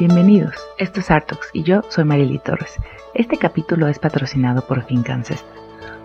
Bienvenidos, esto es Artox y yo soy Marily Torres. Este capítulo es patrocinado por Finca Ancestra.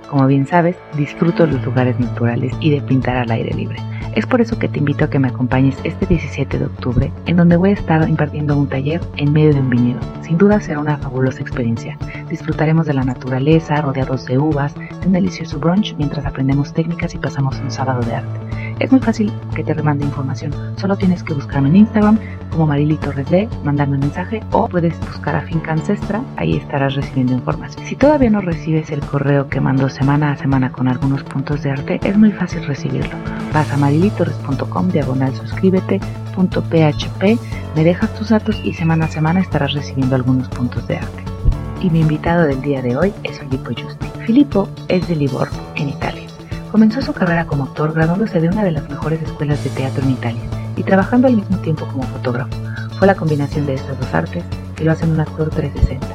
Como bien sabes, disfruto los lugares naturales y de pintar al aire libre. Es por eso que te invito a que me acompañes este 17 de octubre, en donde voy a estar impartiendo un taller en medio de un viñedo. Sin duda será una fabulosa experiencia. Disfrutaremos de la naturaleza, rodeados de uvas, de un delicioso brunch mientras aprendemos técnicas y pasamos un sábado de arte. Es muy fácil que te remande información. Solo tienes que buscarme en Instagram como Marily Torres D, mandarme un mensaje o puedes buscar a Finca Ancestra, ahí estarás recibiendo información. Si todavía no recibes el correo que mando semana a semana con algunos puntos de arte, es muy fácil recibirlo. Vas a marilitorres.com, diagonal suscríbete, punto php, me dejas tus datos y semana a semana estarás recibiendo algunos puntos de arte. Y mi invitado del día de hoy es Filippo Giusti. Filippo es de Livorno, en Italia. Comenzó su carrera como actor graduándose de una de las mejores escuelas de teatro en Italia y trabajando al mismo tiempo como fotógrafo. Fue la combinación de estas dos artes que lo hacen un actor 360.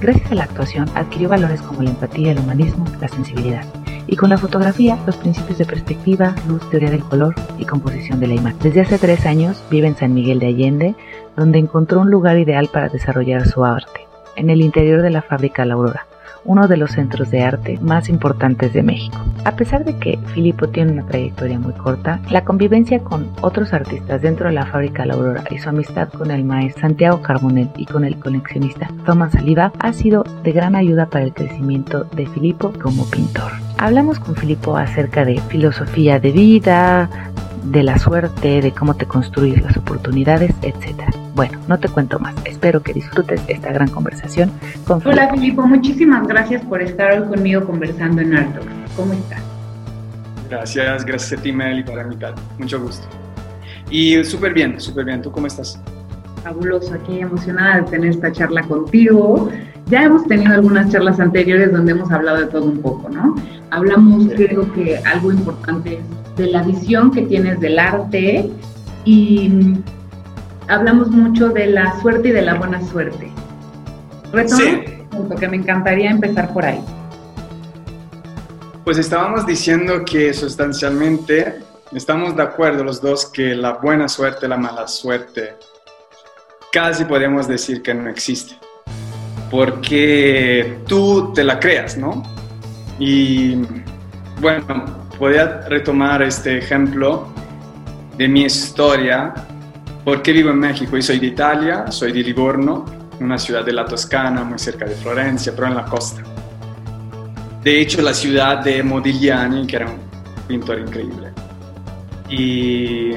Gracias a la actuación adquirió valores como la empatía, el humanismo, la sensibilidad. Y con la fotografía, los principios de perspectiva, luz, teoría del color y composición de la imagen. Desde hace tres años vive en San Miguel de Allende, donde encontró un lugar ideal para desarrollar su arte, en el interior de la fábrica La Aurora, uno de los centros de arte más importantes de México. A pesar de que Filippo tiene una trayectoria muy corta, la convivencia con otros artistas dentro de la fábrica La Aurora y su amistad con el maestro Santiago Carbonell y con el coleccionista Thomas Saliva ha sido de gran ayuda para el crecimiento de Filippo como pintor. Hablamos con Filippo acerca de filosofía de vida, de la suerte, de cómo te construyes las oportunidades, etc. Bueno, no te cuento más. Espero que disfrutes esta gran conversación con Hola Filipo, muchísimas gracias por estar hoy conmigo conversando en Artox. ¿Cómo estás? Gracias, gracias a ti Meli por invitar. Mucho gusto. Y súper bien, súper bien. ¿Tú cómo estás? Fabuloso, aquí emocionada de tener esta charla contigo. Ya hemos tenido algunas charlas anteriores donde hemos hablado de todo un poco, ¿no? Hablamos, creo que algo importante es de la visión que tienes del arte y hablamos mucho de la suerte y de la buena suerte. sí. que me encantaría empezar por ahí. Pues estábamos diciendo que sustancialmente estamos de acuerdo los dos que la buena suerte, la mala suerte, casi podemos decir que no existe. Porque tú te la creas, ¿no? Y bueno, podría retomar este ejemplo de mi historia. porque vivo en México? Yo soy de Italia, soy de Livorno, una ciudad de la Toscana, muy cerca de Florencia, pero en la costa. De hecho, la ciudad de Modigliani, que era un pintor increíble. Y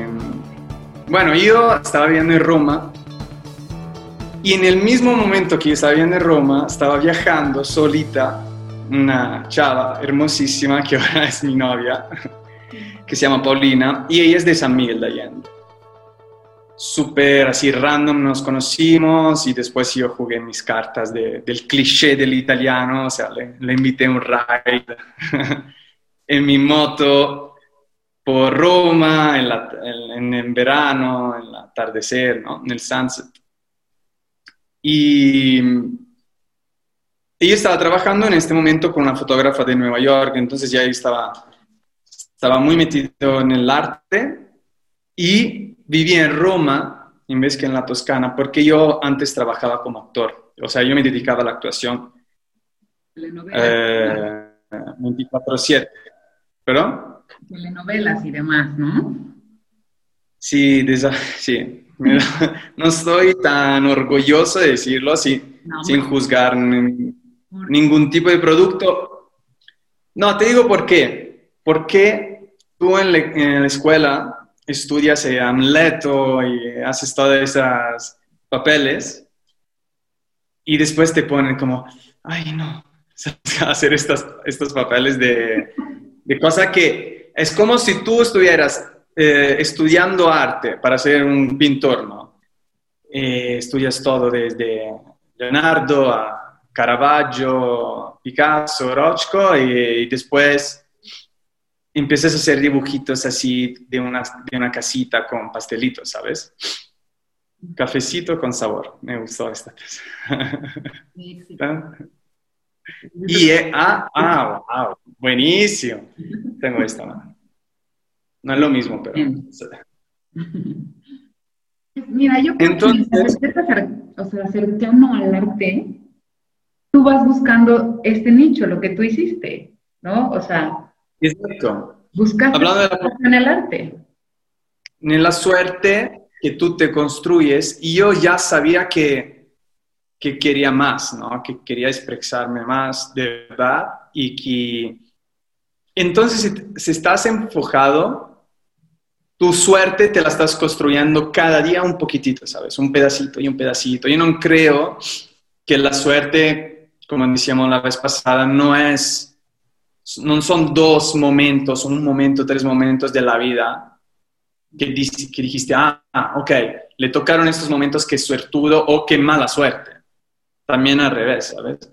bueno, yo estaba viviendo en Roma y en el mismo momento que yo estaba viviendo en Roma, estaba viajando solita una chava hermosísima que ahora es mi novia, que se llama Paulina, y ella es de San Miguel de Allende. Súper así random nos conocimos y después yo jugué mis cartas del cliché del italiano, o sea, le, invité a un ride en mi moto por Roma, en, en, verano, en el atardecer, ¿no? en el sunset. Y ella estaba trabajando en este momento con una fotógrafa de Nueva York, entonces ya estaba, estaba muy metido en el arte y vivía en Roma en vez que en la Toscana, porque yo antes trabajaba como actor, o sea, yo me dedicaba a la actuación eh, 24/7. ¿Perdón? Telenovelas y demás, ¿no? Sí, sí. no estoy tan orgulloso de decirlo así, sin juzgar ningún tipo de producto. No, te digo por qué. Porque tú en, la escuela estudias Amleto y haces todos esos papeles y después te ponen como, ay no, hacer estos, estos papeles de, de cosa que es como si tú estuvieras eh, estudiando arte para ser un pintor, ¿no? Eh, estudias todo desde Leonardo a Caravaggio, Picasso, Rochko y, después empiezas a hacer dibujitos así de una, de una casita con pastelitos, ¿sabes? Cafecito con sabor. Me gustó esta y, eh, ah, ah, wow, buenísimo. Tengo esta, ¿no? No es lo mismo, pero... Mira, yo creo Entonces, que o sea, cercano al arte, tú vas buscando este nicho, lo que tú hiciste, ¿no? O sea, exacto. buscaste Hablando de la- en el arte. Nella suerte que tú te construyes y yo ya sabía que, que quería más, ¿no? Que quería expresarme más de verdad y que... Entonces, si, si estás enfocado, tu suerte te la estás construyendo cada día un poquitito, ¿sabes? Un pedacito y un pedacito. Yo no creo que la suerte, como decíamos la vez pasada, no es, no son dos momentos, un momento, tres momentos de la vida que, que dijiste, ah, ah, ok, le tocaron estos momentos que suertudo o que mala suerte. También al revés, ¿sabes?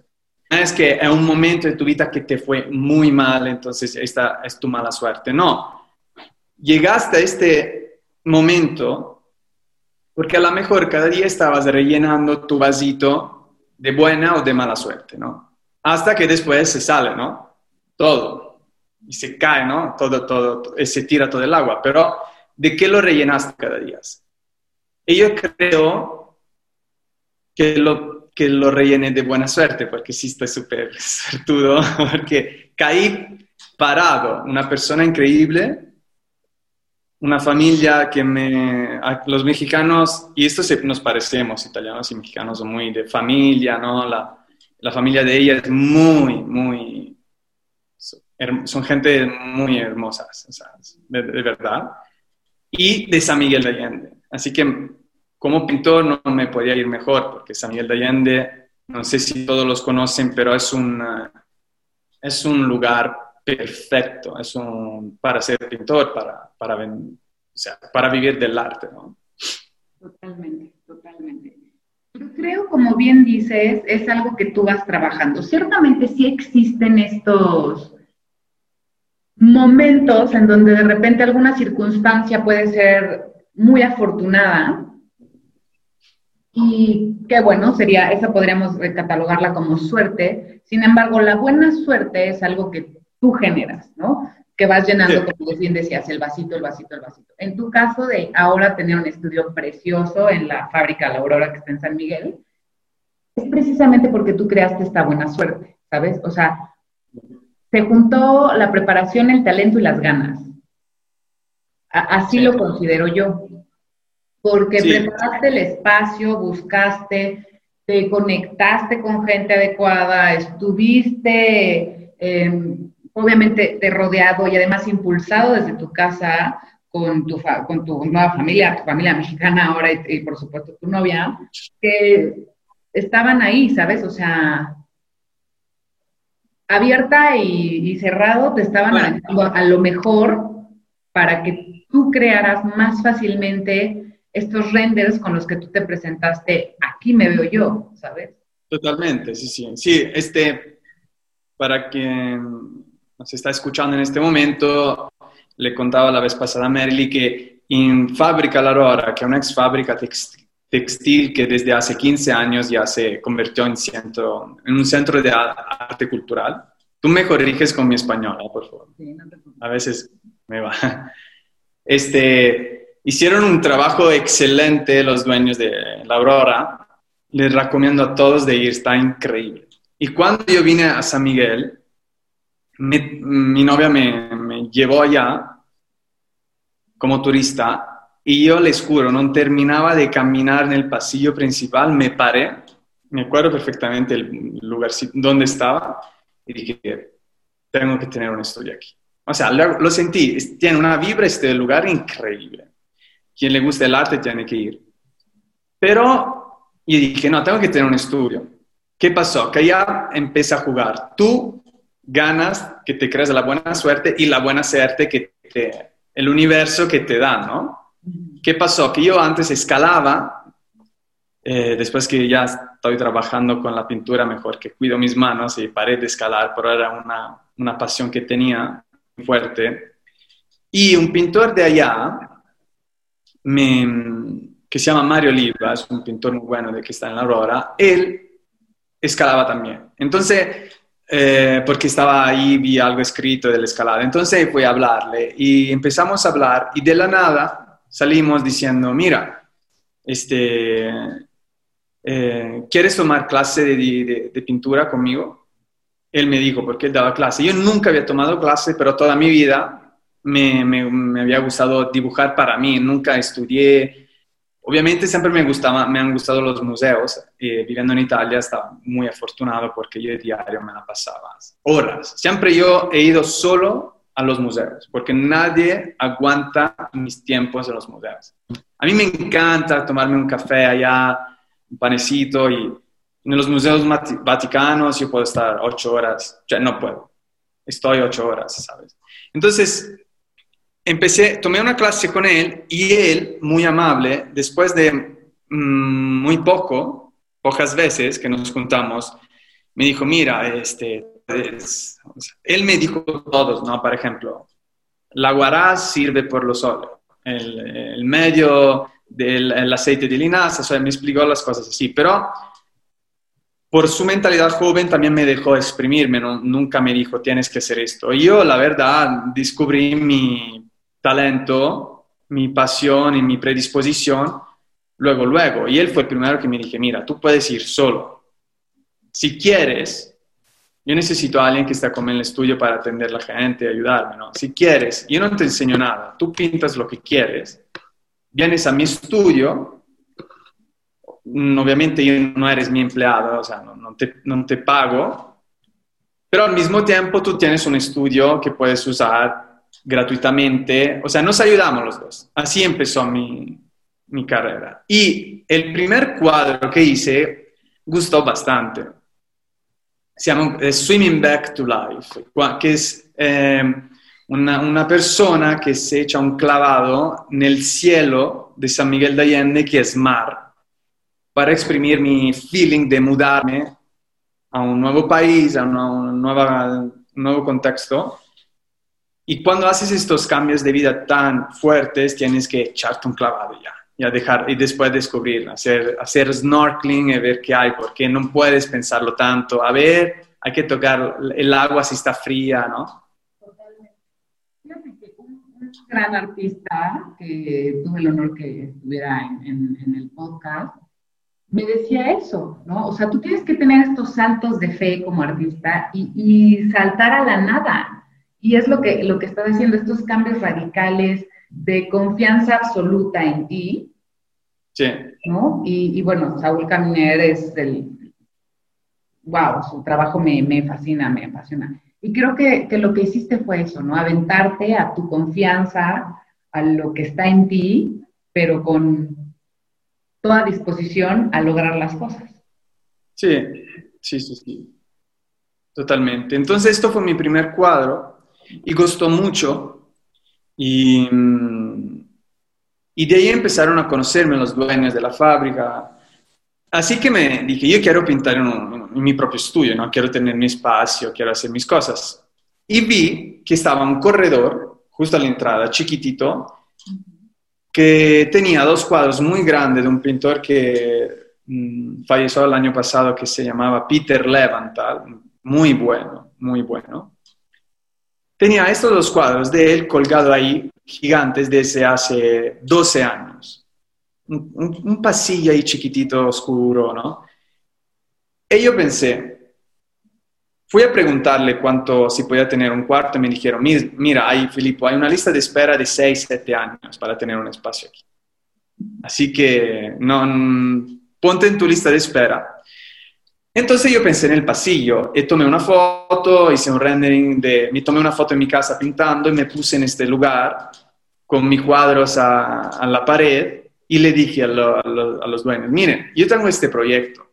Es que es un momento de tu vida que te fue muy mal, entonces esta es tu mala suerte. No, llegaste a este momento porque a lo mejor cada día estabas rellenando tu vasito de buena o de mala suerte, ¿no? Hasta que después se sale, ¿no? Todo. Y se cae, ¿no? Todo, todo, y se tira todo el agua. Pero, ¿de qué lo rellenaste cada día? Y yo creo que lo, que lo rellené de buena suerte, porque sí estoy súper suertudo, porque caí parado, una persona increíble, una familia que me... Los mexicanos, y esto se, nos parecemos, italianos y mexicanos son muy de familia, ¿no? La, la familia de ella es muy, muy... Son gente muy hermosas, de, de verdad. Y de San Miguel de Allende. Así que como pintor no me podía ir mejor, porque San Miguel de Allende, no sé si todos los conocen, pero es un, es un lugar perfecto, es un, para ser pintor, para, para, para vivir del arte. ¿no? Totalmente, totalmente. Yo creo, como bien dices, es algo que tú vas trabajando. Ciertamente sí existen estos momentos en donde de repente alguna circunstancia puede ser muy afortunada y qué bueno, sería, esa podríamos catalogarla como suerte. Sin embargo, la buena suerte es algo que tú generas, ¿no? Que vas llenando, Sí. como bien decías, el vasito, el vasito, el vasito. En tu caso de ahora tener un estudio precioso en la fábrica La Aurora que está en San Miguel, es precisamente porque tú creaste esta buena suerte, ¿sabes? O sea, se juntó la preparación, el talento y las ganas. A- así Sí. lo considero yo. Porque Sí. preparaste el espacio, buscaste, te conectaste con gente adecuada, estuviste eh, obviamente de rodeado y además impulsado desde tu casa con tu, fa- con tu nueva familia, tu familia mexicana ahora y, y por supuesto tu novia, que estaban ahí, ¿sabes? O sea, abierta y, y cerrado te estaban Bueno. a lo mejor para que tú crearas más fácilmente estos renders con los que tú te presentaste. Aquí me veo yo, ¿sabes? Totalmente, sí, sí. Sí, este, para quien nos está escuchando en este momento, le contaba la vez pasada a Merly que en Fábrica La Aurora, que es una ex fábrica tex- textil que desde hace 15 años ya se convirtió en, centro, en un centro de arte cultural. Tú me corriges con mi español, ¿eh? por favor. A veces me va. Este, hicieron un trabajo excelente los dueños de La Aurora. Les recomiendo a todos de ir, está increíble. Y cuando yo vine a San Miguel, mi novia me, llevó allá como turista y yo les juro, no terminaba de caminar en el pasillo principal, me paré, me acuerdo perfectamente el lugar donde estaba y dije, tengo que tener un estudio aquí. O sea, lo, lo sentí, tiene una vibra este lugar increíble. Quien le gusta el arte tiene que ir. Pero yo dije, no, tengo que tener un estudio. ¿Qué pasó? Que ya empecé a jugar. Tú ganas que te creas la buena suerte y la buena suerte que te, el universo que te da, ¿no? ¿Qué pasó? Que yo antes escalaba, eh, después que ya estoy trabajando con la pintura mejor, que cuido mis manos y paré de escalar, pero era una, una pasión que tenía fuerte. Y un pintor de allá, me- que se llama Mario Oliva, es un pintor muy bueno de que está en la Aurora, él escalaba también. Entonces, eh, porque estaba ahí, vi algo escrito de la escalada. Entonces fui a hablarle y empezamos a hablar y de la nada salimos diciendo, mira, este, eh, ¿quieres tomar clase de, pintura conmigo? Él me dijo, porque él daba clase. Yo nunca había tomado clase, pero toda mi vida me, me había gustado dibujar para mí. Nunca estudié. Obviamente siempre me, gustaba, me han gustado los museos. Eh, viviendo en Italia estaba muy afortunado porque yo diario me la pasaba horas. Siempre yo he ido solo a los museos, porque nadie aguanta mis tiempos en los museos. A mí me encanta tomarme un café allá, un panecito y en los museos vaticanos yo puedo estar ocho horas, ya no puedo, estoy ocho horas, ¿sabes? Entonces, empecé, tomé una clase con él y él, muy amable, después de mm, muy poco, pocas veces que nos juntamos, me dijo, mira, este, él me dijo todos, ¿no? Por ejemplo, la guará sirve por lo solo, el, medio del aceite de linaza, o sea, me explicó las cosas así, pero por su mentalidad joven también me dejó exprimirme, nunca me dijo tienes que hacer esto. Y yo, la verdad, descubrí mi talento, mi pasión y mi predisposición luego, luego. Y él fue el primero que me dije, mira, tú puedes ir solo. Si quieres, yo necesito a alguien que esté conmigo en el estudio para atender a la gente, ayudarme, ¿no? Si quieres, yo no te enseño nada, tú pintas lo que quieres, vienes a mi estudio, obviamente yo no eres mi empleado, o sea, no, te, no te pago, pero al mismo tiempo tú tienes un estudio que puedes usar gratuitamente, o sea, nos ayudamos los dos. Así empezó mi, mi carrera. Y el primer cuadro que hice gustó bastante se llama Swimming Back to Life, que es eh, una, persona que se echa un clavado nel cielo de San Miguel de Allende, que es mar, para exprimir mi feeling de mudarme a un nuevo país, a nueva, un nuevo contexto. Y cuando haces estos cambios de vida tan fuertes, tienes que echarte un clavado ya y, a dejar, y después descubrir, hacer, hacer snorkeling y ver qué hay, porque no puedes pensarlo tanto. A ver, hay que tocar el agua si está fría, ¿no? Totalmente. Fíjate que un, gran artista, que tuve el honor que estuviera en, en, el podcast, me decía eso, ¿no? O sea, tú tienes que tener estos saltos de fe como artista y, y, saltar a la nada. Y es lo que, lo que está diciendo, estos cambios radicales de confianza absoluta en ti, Sí. ¿no? Y, y, bueno, Saúl Caminer es el, wow, su trabajo me, me fascina, me apasiona. Y creo que, que, lo que hiciste fue eso, ¿no? Aventarte a tu confianza, a lo que está en ti, pero con toda disposición a lograr las cosas. Sí, sí, sí, sí. Totalmente. Entonces, esto fue mi primer cuadro y costó mucho. Y mm, y de ahí empezaron a conocerme los dueños de la fábrica. Así que me dije, yo quiero pintar en, mi propio estudio, ¿no? Quiero tener mi espacio, quiero hacer mis cosas. Y vi que estaba un corredor justo a la entrada, chiquitito, que tenía dos cuadros muy grandes de un pintor que mmm, falleció el año pasado, que se llamaba Peter Levantal, muy bueno, muy bueno. Tenía estos dos cuadros de él colgado ahí gigantes desde hace 12 años. Un, pasillo ahí chiquitito, oscuro, ¿no? Y yo pensé, fui a preguntarle cuánto, si podía tener un cuarto, y me dijeron, mira, hay, Filippo, hay una lista de espera de 6, 7 años para tener un espacio aquí. Así que no, ponte en tu lista de espera. Entonces yo pensé en el pasillo y tomé una foto, hice un rendering de, me tomé una foto en mi casa pintando y me puse en este lugar con mis cuadros a, la pared y le dije a, los dueños, miren, yo tengo este proyecto.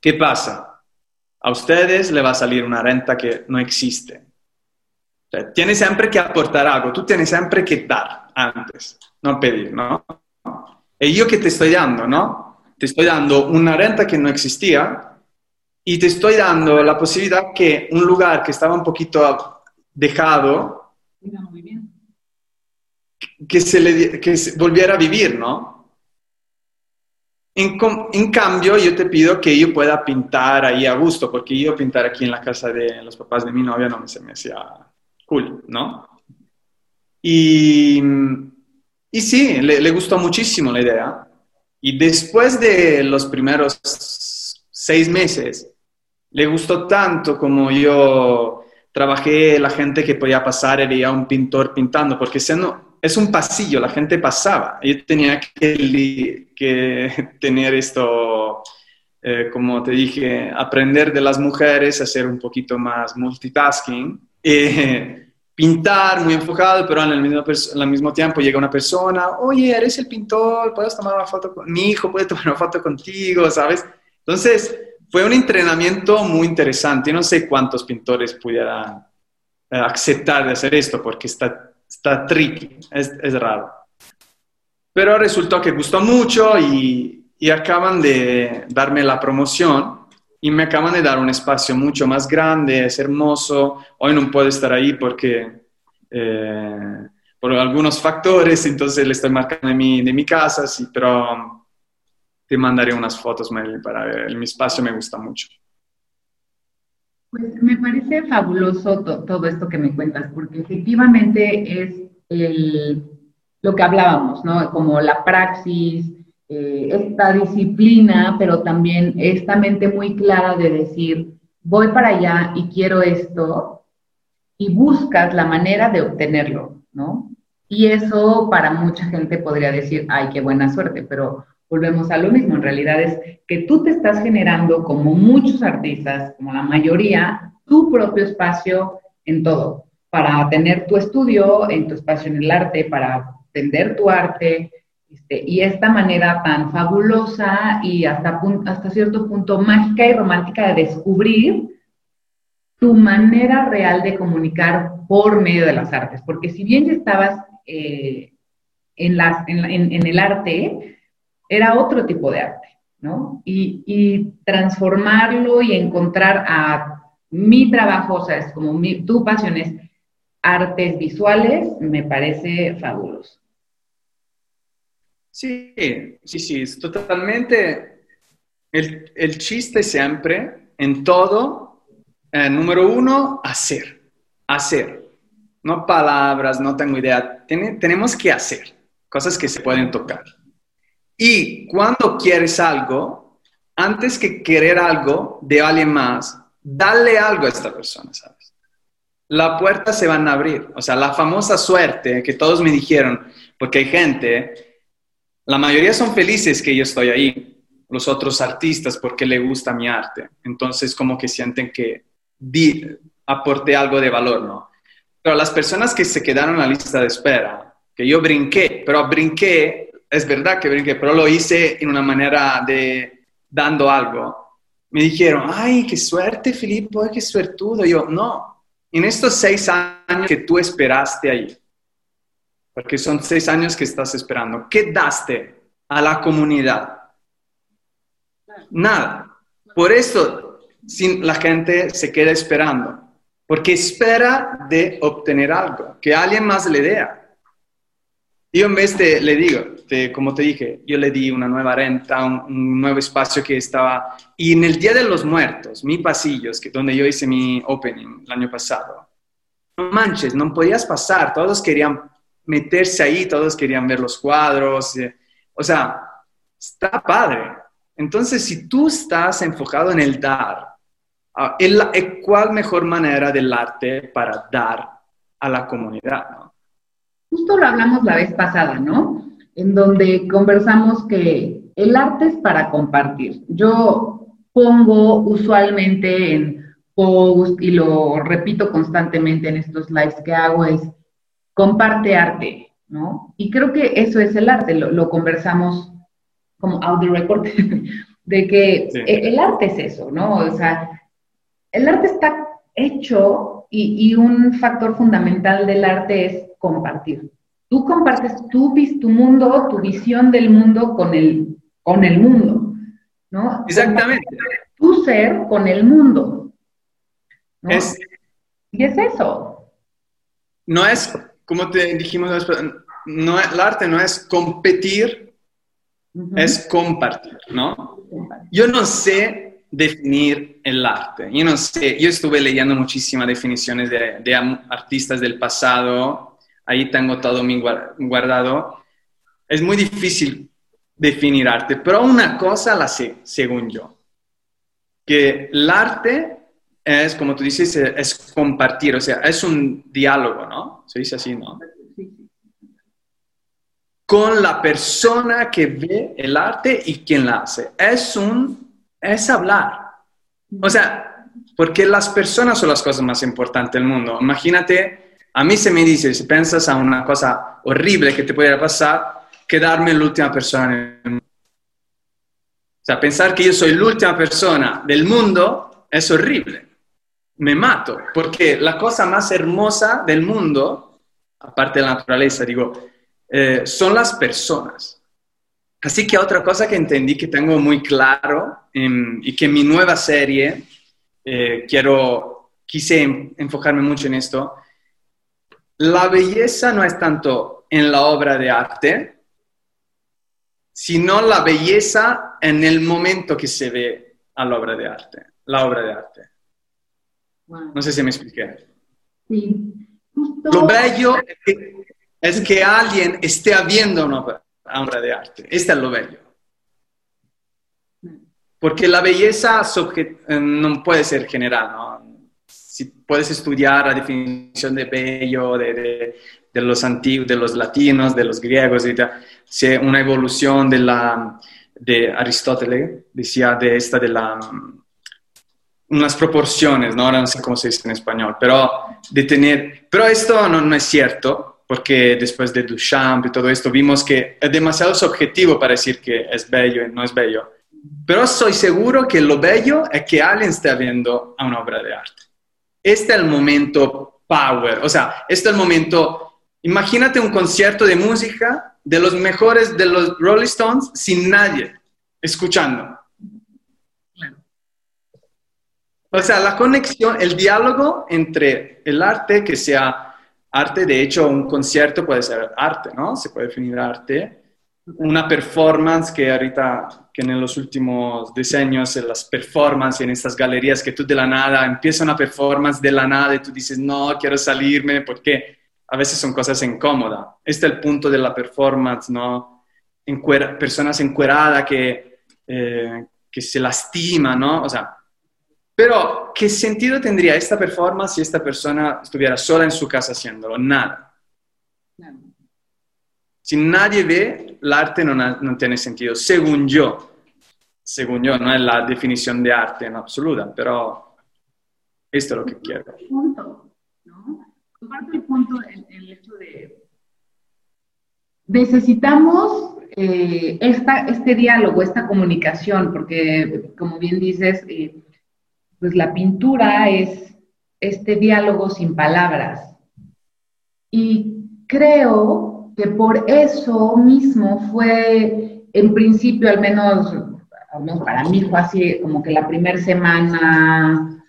¿Qué pasa? A ustedes le va a salir una renta que no existe. O tienes siempre que aportar algo, tú tienes siempre que dar antes, no pedir, ¿no? Y yo que te estoy dando, ¿no? Te estoy dando una renta que no existía y te estoy dando la posibilidad que un lugar que estaba un poquito dejado, que se, le, que volviera a vivir, ¿no? En, en, cambio, yo te pido que yo pueda pintar ahí a gusto, porque yo pintar aquí en la casa de los papás de mi novia no me, se me hacía cool, ¿no? Y, y sí, le, le gustó muchísimo la idea Y después de los primeros seis meses, le gustó tanto como yo trabajé, la gente que podía pasar era un pintor pintando, porque siendo, es un pasillo, la gente pasaba. Yo tenía que, que tener esto, eh, como te dije, aprender de las mujeres, hacer un poquito más multitasking. Eh, pintar muy enfocado, pero el mismo, al mismo tiempo llega una persona, oye, eres el pintor, puedes tomar una foto con mi hijo, puede tomar una foto contigo, ¿sabes? Entonces, fue un entrenamiento muy interesante. Yo no sé cuántos pintores pudieran eh, aceptar de hacer esto porque está, está tricky, es, es raro. Pero resultó que gustó mucho y, y acaban de darme la promoción y me acaban de dar un espacio mucho más grande, es hermoso. Hoy no puedo estar ahí porque eh, por algunos factores, entonces le estoy marcando de mi, de mi casa, sí, pero te mandaré unas fotos, para ver. Mi espacio me gusta mucho. Pues me parece fabuloso todo esto que me cuentas, porque efectivamente es el, lo que hablábamos, ¿no? Como la praxis, eh, esta disciplina, pero también esta mente muy clara de decir, voy para allá y quiero esto, y buscas la manera de obtenerlo, ¿no? Y eso para mucha gente podría decir, ay, qué buena suerte, pero volvemos a lo mismo, en realidad es que tú te estás generando, como muchos artistas, como la mayoría, tu propio espacio en todo, para tener tu estudio, en tu espacio en el arte, para vender tu arte, este, y esta manera tan fabulosa y hasta, hasta cierto punto mágica y romántica de descubrir tu manera real de comunicar por medio de las artes. Porque si bien ya estabas eh, en, las, en, el arte, era otro tipo de arte, ¿no? Y, transformarlo y encontrar a mi trabajo, o sea, es como tu pasión es artes visuales, me parece fabuloso. Sí, sí, es totalmente el, el chiste siempre, en todo, eh, número uno, hacer, hacer. No palabras, no tengo idea. tenemos que hacer cosas que se pueden tocar. Y cuando quieres algo, antes que querer algo de alguien más, dale algo a esta persona, ¿sabes? La puerta se van a abrir. O sea, la famosa suerte que todos me dijeron, porque hay gente la mayoría son felices que yo estoy ahí, los otros artistas, porque le gusta mi arte. Entonces, como que sienten que di, aporté algo de valor, ¿no? Pero las personas que se quedaron en la lista de espera, que yo brinqué, pero brinqué, es verdad que brinqué, pero lo hice en una manera de dando algo. Me dijeron, ay, qué suerte, Filipe, qué suertudo. yo, no, en estos seis años que tú esperaste ahí, porque son seis años que estás esperando. ¿Qué daste a la comunidad? Nada. Por eso la gente se queda esperando, porque espera de obtener algo, que alguien más le dé. Yo en vez de, le digo, como te dije, yo le di una nueva renta, un, nuevo espacio que estaba, y en el Día de los Muertos, mi pasillo, que donde yo hice mi opening el año pasado, no manches, no podías pasar, todos querían meterse ahí, todos querían ver los cuadros, eh, o sea, está padre. Entonces, si tú estás enfocado en el dar, ah, ¿cuál mejor manera del arte para dar a la comunidad? Justo lo hablamos la vez pasada, ¿no? En donde conversamos que el arte es para compartir. Yo pongo usualmente en post y lo repito constantemente en estos lives que hago es comparte arte, ¿no? Y creo que eso es el arte, lo, conversamos como audio record, de que e, el arte es eso, ¿no? O sea, el arte está hecho y, un factor fundamental del arte es compartir. Tú compartes tu, tu mundo, tu visión del mundo con el, con el mundo, ¿no? Exactamente. Tu ser con el mundo. y es eso. No es como te dijimos, no, el arte no es competir, es compartir, ¿no? Yo no sé definir el arte, yo no sé, yo estuve leyendo muchísimas definiciones de, artistas del pasado, ahí tengo todo mi guardado. Es muy difícil definir arte, pero una cosa la sé, según yo, que el arte es, como tú dices, es compartir, o sea, es un diálogo, ¿no? Se dice así, ¿no? Con la persona que ve el arte y quien la hace. Es un, es hablar. O sea, porque las personas son las cosas más importantes del mundo. Imagínate, a mí se me dice, si piensas a una cosa horrible que te pudiera pasar, quedarme la última persona en el mundo. O sea, pensar que yo soy la última persona del mundo es horrible me mato, porque la cosa más hermosa del mundo, aparte de la naturaleza, digo, eh, son las personas. Así que otra cosa que entendí que tengo muy claro y que en mi nueva serie eh, quiero, quise enfocarme mucho en esto, la belleza no es tanto en la obra de arte, sino la belleza en el momento que se ve a la obra de arte, la obra de arte. No sé si me expliqué. Sí. Lo bello es que, alguien esté viendo una obra de arte. Este es lo bello. Porque la belleza eh, no puede ser general, ¿no? Si puedes estudiar la definición de bello de, los antiguos, de los latinos, de los griegos, y si una evolución de la de Aristóteles, decía de esta de la unas proporciones, ¿no? Ahora no sé cómo se dice en español, pero de tener, pero esto no, es cierto, porque después de Duchamp y todo esto vimos que es demasiado subjetivo para decir que es bello y no es bello. Pero soy seguro que lo bello es que alguien esté viendo a una obra de arte. Este es el momento power, o sea, este es el momento, imagínate un concierto de música de los mejores de los Rolling Stones sin nadie escuchando. O sea, la conexión, el diálogo entre el arte, que sea arte, de hecho, un concierto puede ser arte, ¿no? Se puede definir arte. Una performance que ahorita, que en los últimos diseños, en las performances, en estas galerías, que tú de la nada, empieza una performance de la nada y tú dices, no, quiero salirme, porque a veces son cosas incómodas. Este es el punto de la performance, ¿no? personas encueradas que, eh, que se lastiman, ¿no? O sea, pero, ¿qué sentido tendría esta performance si esta persona estuviera sola en su casa haciéndolo? Nada. Si nadie ve, el arte no, tiene sentido, según yo. Según yo, no es la definición de arte en absoluta, pero esto es lo que quiero. Punto, ¿no? el punto, el, hecho de... Necesitamos eh, este diálogo, esta comunicación, porque como bien dices, eh, pues la pintura es este diálogo sin palabras. Y creo que por eso mismo fue, en principio, al menos, para mí fue así, como que la primera semana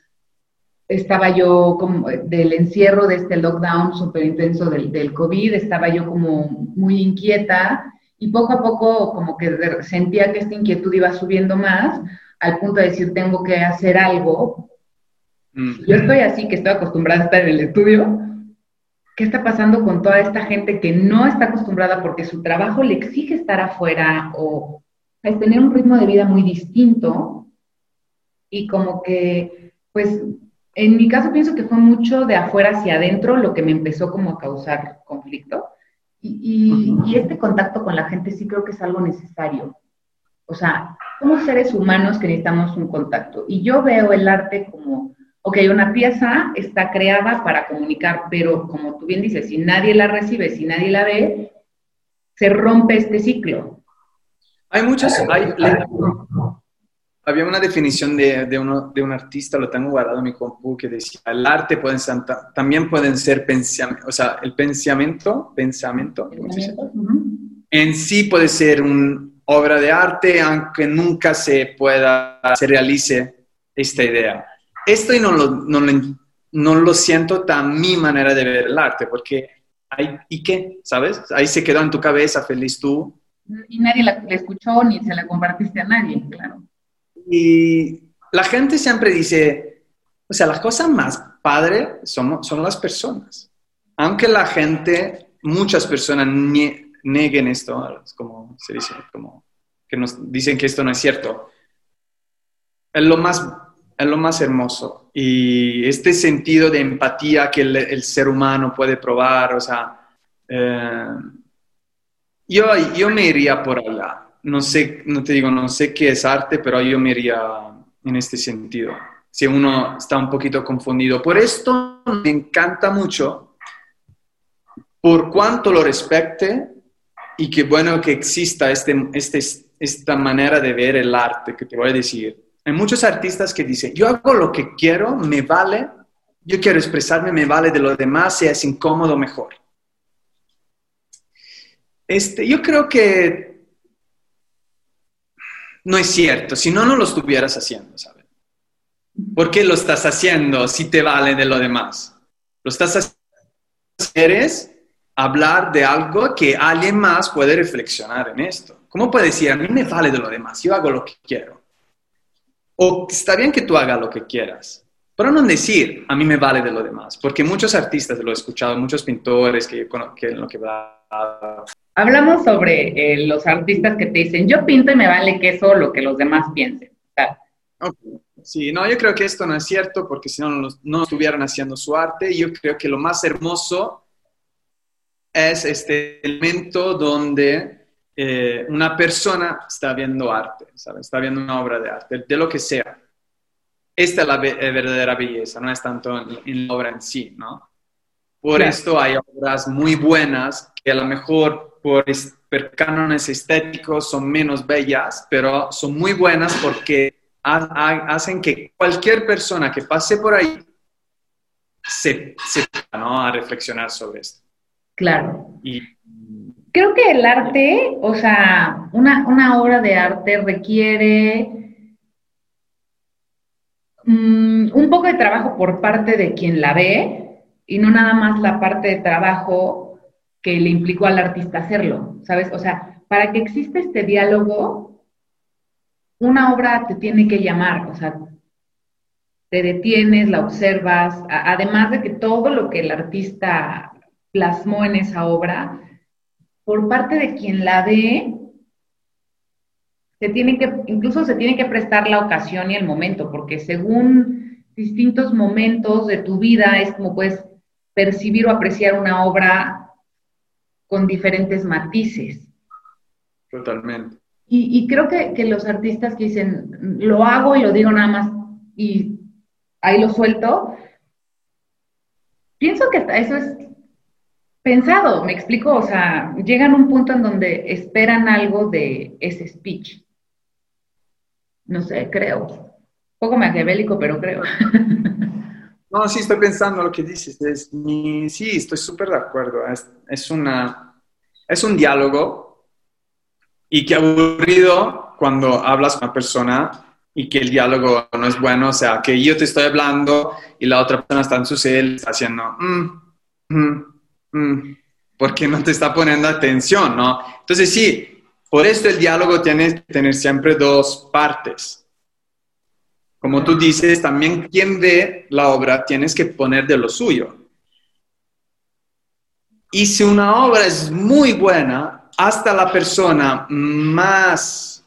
estaba yo como del encierro de este lockdown súper intenso del, del COVID, estaba yo como muy inquieta y poco a poco como que sentía que esta inquietud iba subiendo más al punto de decir tengo que hacer algo. Mm. Yo estoy así, que estoy acostumbrada a estar en el estudio. ¿Qué está pasando con toda esta gente que no está acostumbrada porque su trabajo le exige estar afuera o es tener un ritmo de vida muy distinto? Y como que, pues, en mi caso pienso que fue mucho de afuera hacia adentro lo que me empezó como a causar conflicto. Y, y, y este contacto con la gente sí creo que es algo necesario. O sea, somos seres humanos que necesitamos un contacto. Y yo veo el arte como, ok, una pieza está creada para comunicar, pero como tú bien dices, si nadie la recibe, si nadie la ve, se rompe este ciclo. Hay muchas, hay, había una definición de, de, uno, de un artista, lo tengo guardado en mi compu, que decía, el arte puede ser, también pueden ser pensamiento, o sea, el pensamiento, pensamiento, en sí puede ser un, obra de arte, aunque nunca se pueda, se realice esta idea. Esto no lo, no lo, no lo siento tan mi manera de ver el arte, porque hay, ¿y qué? ¿Sabes? Ahí se quedó en tu cabeza, feliz tú. Y nadie la, escuchó ni se la compartiste a nadie, claro. Y la gente siempre dice, o sea, las cosas más padres son, son las personas. Aunque la gente, muchas personas neguen esto, como se dice, como que nos dicen que esto no es cierto. Es lo más, es lo más hermoso. Y este sentido de empatía que el, ser humano puede probar, o sea, eh, yo, yo me iría por allá. No sé, no te digo, no sé qué es arte, pero yo me iría en este sentido. Si uno está un poquito confundido. Por esto me encanta mucho, por cuanto lo respecte, y qué bueno que exista este, este, esta manera de ver el arte, que te voy a decir. Hay muchos artistas que dicen, yo hago lo que quiero, me vale, yo quiero expresarme, me vale de lo demás, si es incómodo, mejor. Este, yo creo que no es cierto, si no, no lo estuvieras haciendo, ¿sabes? ¿Por qué lo estás haciendo si te vale de lo demás? Lo estás haciendo, eres hablar de algo que alguien más puede reflexionar en esto. ¿Cómo puedes decir, a mí me vale de lo demás, yo hago lo que quiero? O está bien que tú hagas lo que quieras, pero no decir, a mí me vale de lo demás, porque muchos artistas, lo he escuchado, muchos pintores que, que lo que va... Hablamos sobre eh, los artistas que te dicen, yo pinto y me vale que eso lo que los demás piensen. Sí, no, yo creo que esto no es cierto, porque si no, no estuvieran haciendo su arte. Yo creo que lo más hermoso es este elemento donde eh, una persona está viendo arte, está viendo una obra de arte, de lo que sea. Esta es la eh, verdadera belleza, no es tanto en, la obra en sí, ¿no? Por esto hay obras muy buenas que a lo mejor por, por cánones estéticos son menos bellas, pero son muy buenas porque hacen que cualquier persona que pase por ahí se, se ¿no? a reflexionar sobre esto. Claro. Y, Creo que el arte, o sea, una, obra de arte requiere mm, un poco de trabajo por parte de quien la ve y no nada más la parte de trabajo que le implicó al artista hacerlo, ¿sabes? O sea, para que exista este diálogo, una obra te tiene que llamar, o sea, te detienes, la observas, además de que todo lo que el artista plasmó en esa obra, por parte de quien la ve, se tiene que, incluso se tiene que prestar la ocasión y el momento, porque según distintos momentos de tu vida es como puedes percibir o apreciar una obra con diferentes matices. Totalmente. Y, creo que, que, los artistas que dicen, lo hago y lo digo nada más y ahí lo suelto, pienso que eso es pensado, me explico, o sea, llegan a un punto en donde esperan algo de ese speech. No sé, creo. Un poco maquiavélico, pero creo. No, sí, estoy pensando lo que dices. sí, estoy súper de acuerdo. Es, una, es un diálogo y qué aburrido cuando hablas con una persona y que el diálogo no es bueno. O sea, que yo te estoy hablando y la otra persona está en su cel, está haciendo... Mm, Mm, porque no te está poniendo atención, ¿no? Entonces sí, por esto el diálogo tiene que tener siempre dos partes. Como tú dices, también quien ve la obra tienes que poner de lo suyo. Y si una obra es muy buena, hasta la persona más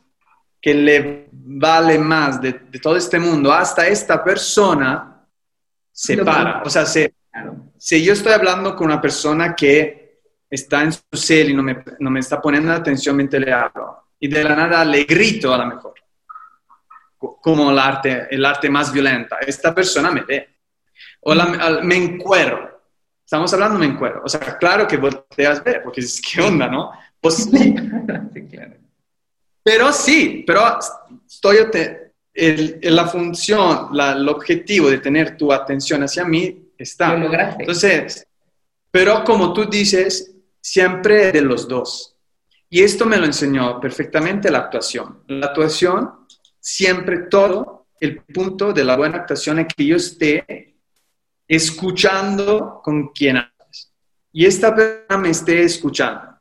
que le vale más de, todo este mundo, hasta esta persona se para. O sea, se, si yo estoy hablando con una persona que está en su cel y no me, no me está poniendo atención mientras le hablo, y de la nada le grito a lo mejor, como el arte, el arte más violenta, esta persona me ve. O me encuero. Estamos hablando me encuero. O sea, claro que volteas a ver, porque es que onda, ¿no? Pues sí. Pero sí, pero estoy, el, la función, el objetivo de tener tu atención hacia mí está. Entonces, pero como tú dices, siempre de los dos. Y esto me lo enseñó perfectamente la actuación. La actuación, siempre todo, el punto de la buena actuación es que yo esté escuchando con quien hablas. Y esta persona me esté escuchando.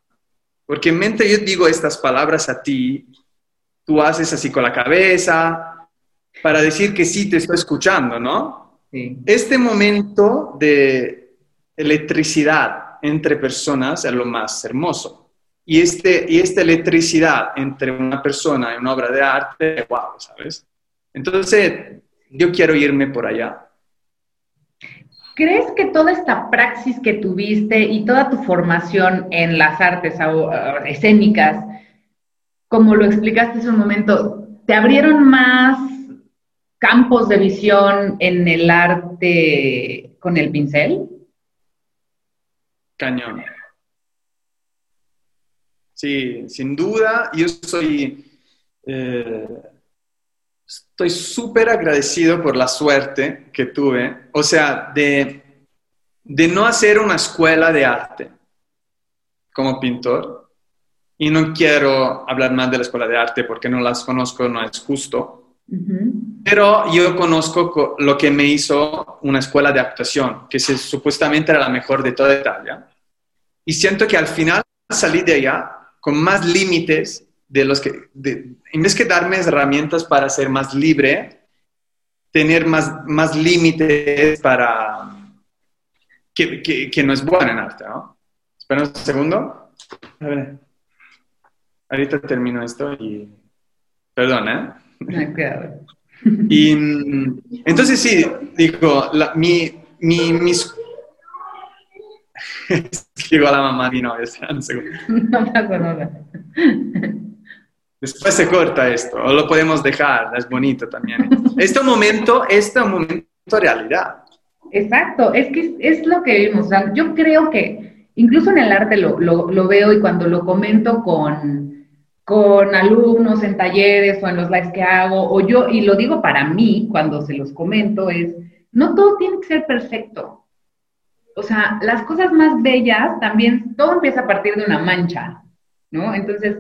Porque en mente yo digo estas palabras a ti, tú haces así con la cabeza para decir que sí te estoy escuchando, ¿no? Este momento de electricidad entre personas es lo más hermoso. y, este, y esta electricidad entre una persona y una obra de arte, wow, ¿sabes? Entonces, yo quiero irme por allá. ¿Crees que toda esta praxis que tuviste y toda tu formación en las artes escénicas, como lo explicaste hace un momento, te abrieron más campos de visión en el arte con el pincel? Cañón. Sí, sin duda, yo soy, eh, estoy súper agradecido por la suerte que tuve, o sea, de, de no hacer una escuela de arte como pintor. Y no quiero hablar más de la escuela de arte porque no las conozco, no es justo. Pero yo conozco lo que me hizo una escuela de actuación, que supuestamente era la mejor de toda Italia. Y siento que al final salí de allá con más límites de los que, en vez que darme herramientas para ser más libre, tener más, más límites para que, que, no es bueno en arte, ¿no? Espera un segundo. A ver. Ahorita termino esto y... Perdón, ¿eh? No, y entonces sí, digo, mi, mi, mis... A la mamá mi novia, un segundo. No pasa nada. Después se corta esto, o lo podemos dejar, es bonito también. Este momento, este momento realidad. Exacto, es que es lo que vimos. yo creo que incluso en el arte lo, lo, lo, veo y cuando lo comento con, con alumnos en talleres o en los lives que hago, o yo, y lo digo para mí cuando se los comento, es, no todo tiene que ser perfecto. O sea, las cosas más bellas también, todo empieza a partir de una mancha, ¿no? Entonces,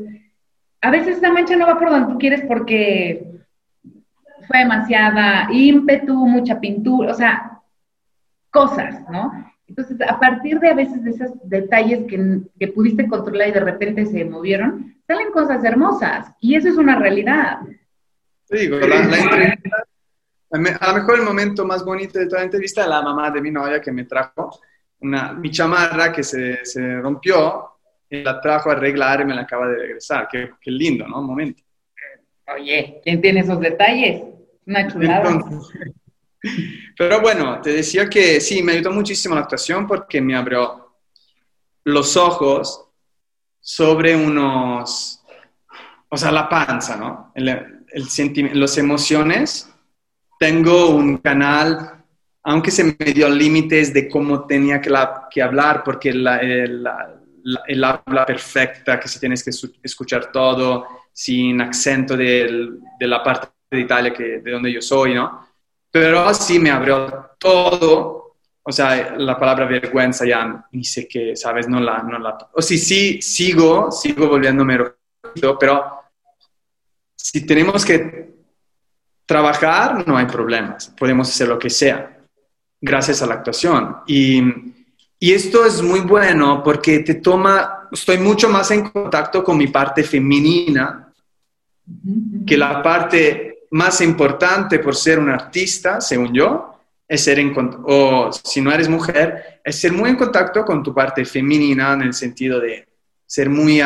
a veces esa mancha no va por donde tú quieres porque fue demasiada ímpetu, mucha pintura, o sea, cosas, ¿no? Entonces, a partir de a veces de esos detalles que, que, pudiste controlar y de repente se movieron, salen cosas hermosas. Y eso es una realidad. digo, la, entrevista, a lo mejor el momento más bonito de toda la entrevista la mamá de mi novia que me trajo una, mi chamarra que se, se rompió y la trajo a arreglar y me la acaba de regresar. Qué, qué lindo, ¿no? Un momento. Oye, ¿quién tiene esos detalles? Una chulada. pero bueno, te decía que sí, me ayudó muchísimo la actuación porque me abrió los ojos sobre unos, o sea, la panza, ¿no? El, el las emociones. Tengo un canal aunque se me dio límites de cómo tenía que, que hablar, porque el, habla perfecta, que si tienes que escuchar todo sin acento de la parte de Italia que, de donde yo soy, ¿no? Pero así me abrió todo, o sea, la palabra vergüenza ya ni sé qué, ¿sabes? No la, no la... O sí, sí, sigo, sigo volviéndome rojito, pero si tenemos que trabajar, no hay problemas, podemos hacer lo que sea gracias a la actuación. Y, y esto es muy bueno porque te toma, estoy mucho más en contacto con mi parte femenina, que la parte más importante por ser un artista, según yo, es ser en o si no eres mujer, es ser muy en contacto con tu parte femenina en el sentido de ser muy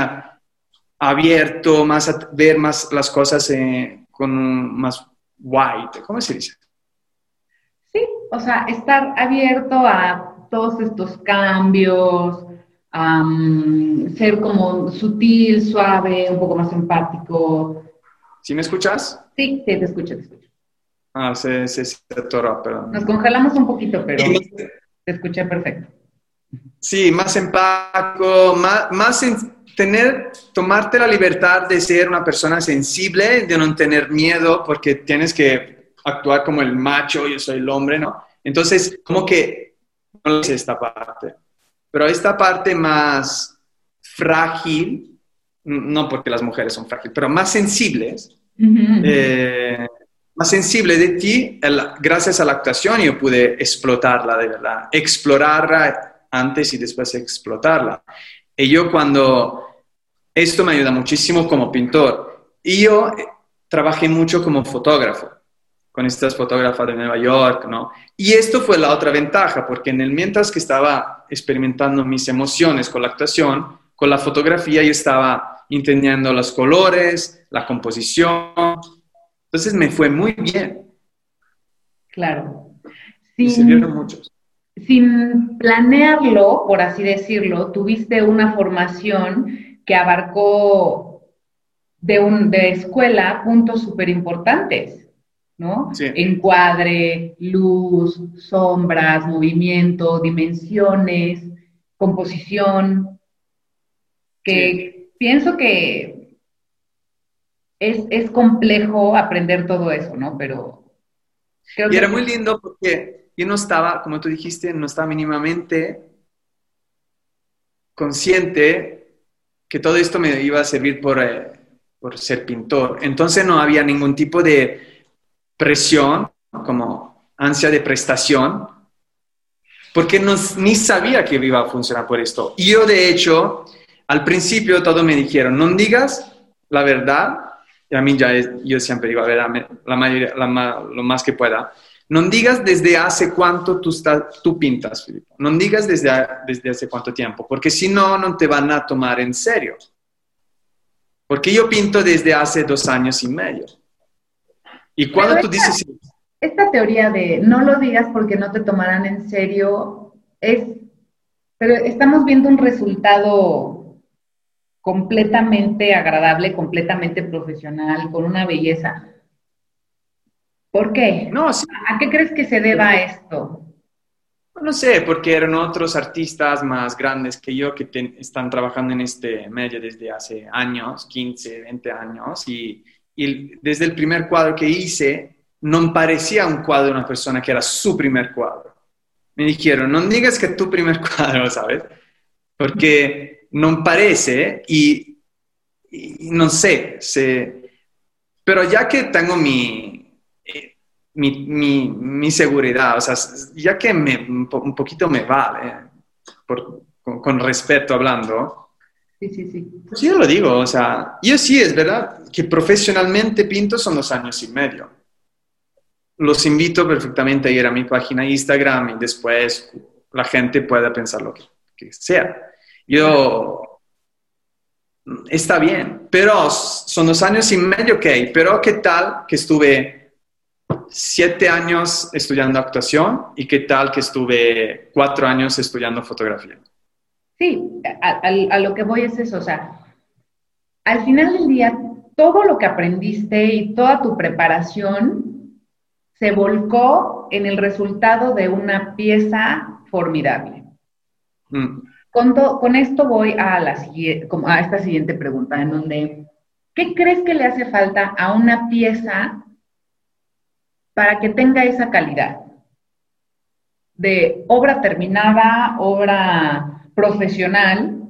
abierto, más ver más las cosas eh, con más white, ¿cómo se dice? o sea, estar abierto a todos estos cambios, ser como sutil, suave, un poco más empático. ¿Sí me escuchas? Sí, sí, te escucho, te escucho. Ah, se, se, se atoró, perdón. Nos congelamos un poquito, pero te escuché perfecto. Sí, más empático, más, más en tener, tomarte la libertad de ser una persona sensible, de no tener miedo, porque tienes que actuar como el macho, yo soy el hombre, ¿no? Entonces, como que no es esta parte. Pero esta parte más frágil, no porque las mujeres son frágiles, pero más sensibles, eh, más sensible de ti, gracias a la actuación yo pude explotarla de verdad, explorarla antes y después explotarla. Y yo cuando, esto me ayuda muchísimo como pintor, y yo trabajé mucho como fotógrafo con estas fotógrafas de Nueva York, ¿no? Y esto fue la otra ventaja, porque en el mientras que estaba experimentando mis emociones con la actuación, con la fotografía yo estaba entendiendo los colores, la composición. Entonces me fue muy bien. Claro. Sin, sin planearlo, por así decirlo, tuviste una formación que abarcó de, un, de escuela puntos súper importantes, ¿no? Encuadre, luz, sombras, movimiento, dimensiones, composición, que pienso que es, es complejo aprender todo eso, ¿no? Pero y era muy lindo porque yo no estaba, como tú dijiste, no estaba mínimamente consciente que todo esto me iba a servir por, eh, por ser pintor. Entonces no había ningún tipo de presión, como ansia de prestación, porque no, ni sabía que iba a funcionar por esto. Y yo, de hecho, al principio todo me dijeron, no digas la verdad a mí ya es, yo siempre digo, a ver, la mayoría, lo más que pueda. No digas desde hace cuánto tú, estás, tú pintas, Filipe. No digas desde, desde hace cuánto tiempo, porque si no, no te van a tomar en serio. Porque yo pinto desde hace dos años y medio. Y cuando tú dices... Esta teoría de no lo digas porque no te tomarán en serio es... Pero estamos viendo un resultado completamente agradable, completamente profesional, con una belleza. ¿Por qué? No, ¿A qué crees que se deba esto? No sé, porque eran otros artistas más grandes que yo que están trabajando en este medio desde hace años, 15, 20 años, y, y, desde el primer cuadro que hice, no parecía un cuadro de una persona que era su primer cuadro. Me dijeron, no digas que tu primer cuadro, ¿sabes? Porque no parece y, no sé, pero ya que tengo mi, eh, mi, seguridad, o sea, ya que me, un poquito me vale, con, respeto hablando, sí, sí, sí. Pues yo lo digo, o sea, yo sí, es verdad que profesionalmente pinto son dos años y medio. Los invito perfectamente a ir a mi página Instagram y después la gente pueda pensar lo que sea. Yo, está bien, pero son dos años y medio, ok, pero ¿qué tal que estuve siete años estudiando actuación y qué tal que estuve cuatro años estudiando fotografía? Sí, a, lo que voy es eso, o sea, al final del día, todo lo que aprendiste y toda tu preparación se volcó en el resultado de una pieza formidable. Mm. Con, esto voy a, esta siguiente pregunta, en donde, ¿qué crees que le hace falta a una pieza para que tenga esa calidad? De obra terminada, obra profesional,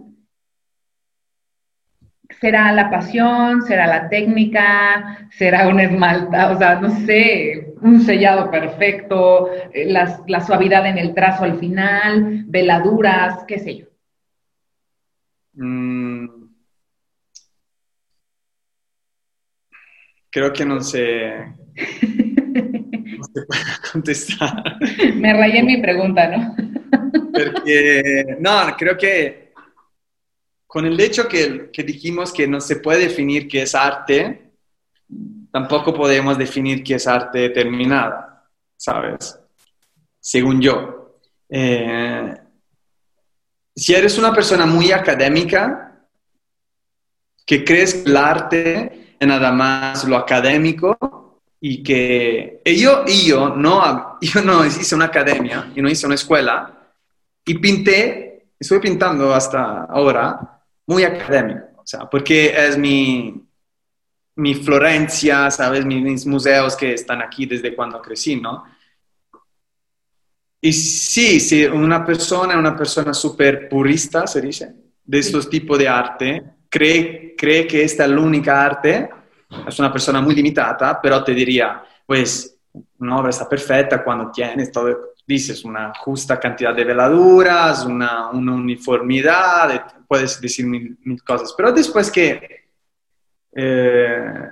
será la pasión, será la técnica, será un esmalta, o sea, no sé, un sellado perfecto, eh, la, suavidad en el trazo al final, veladuras, qué sé yo. Mm. creo que no sé. no se puede contestar. Me rayé en mi pregunta, ¿no? Porque, no, creo que con el hecho que, que dijimos que no se puede definir qué es arte, tampoco podemos definir qué es arte terminada, ¿sabes? Según yo. Eh, si eres una persona muy académica, que crees que el arte es nada más lo académico y que yo, yo, no, yo no hice una academia, yo no hice una escuela y pinté, estoy pintando hasta ahora muy académico, o sea, porque es mi, mi Florencia, ¿sabes? Mis museos que están aquí desde cuando crecí, ¿no? Y sí, sí, una persona, una persona súper purista, se dice, de estos tipos de arte, cree, cree que esta es la única arte, es una persona muy limitada, pero te diría, pues, una obra está perfecta cuando tienes todo, dices, una justa cantidad de veladuras, una, una uniformidad, puedes decir mil, mil, cosas, pero después que... Eh,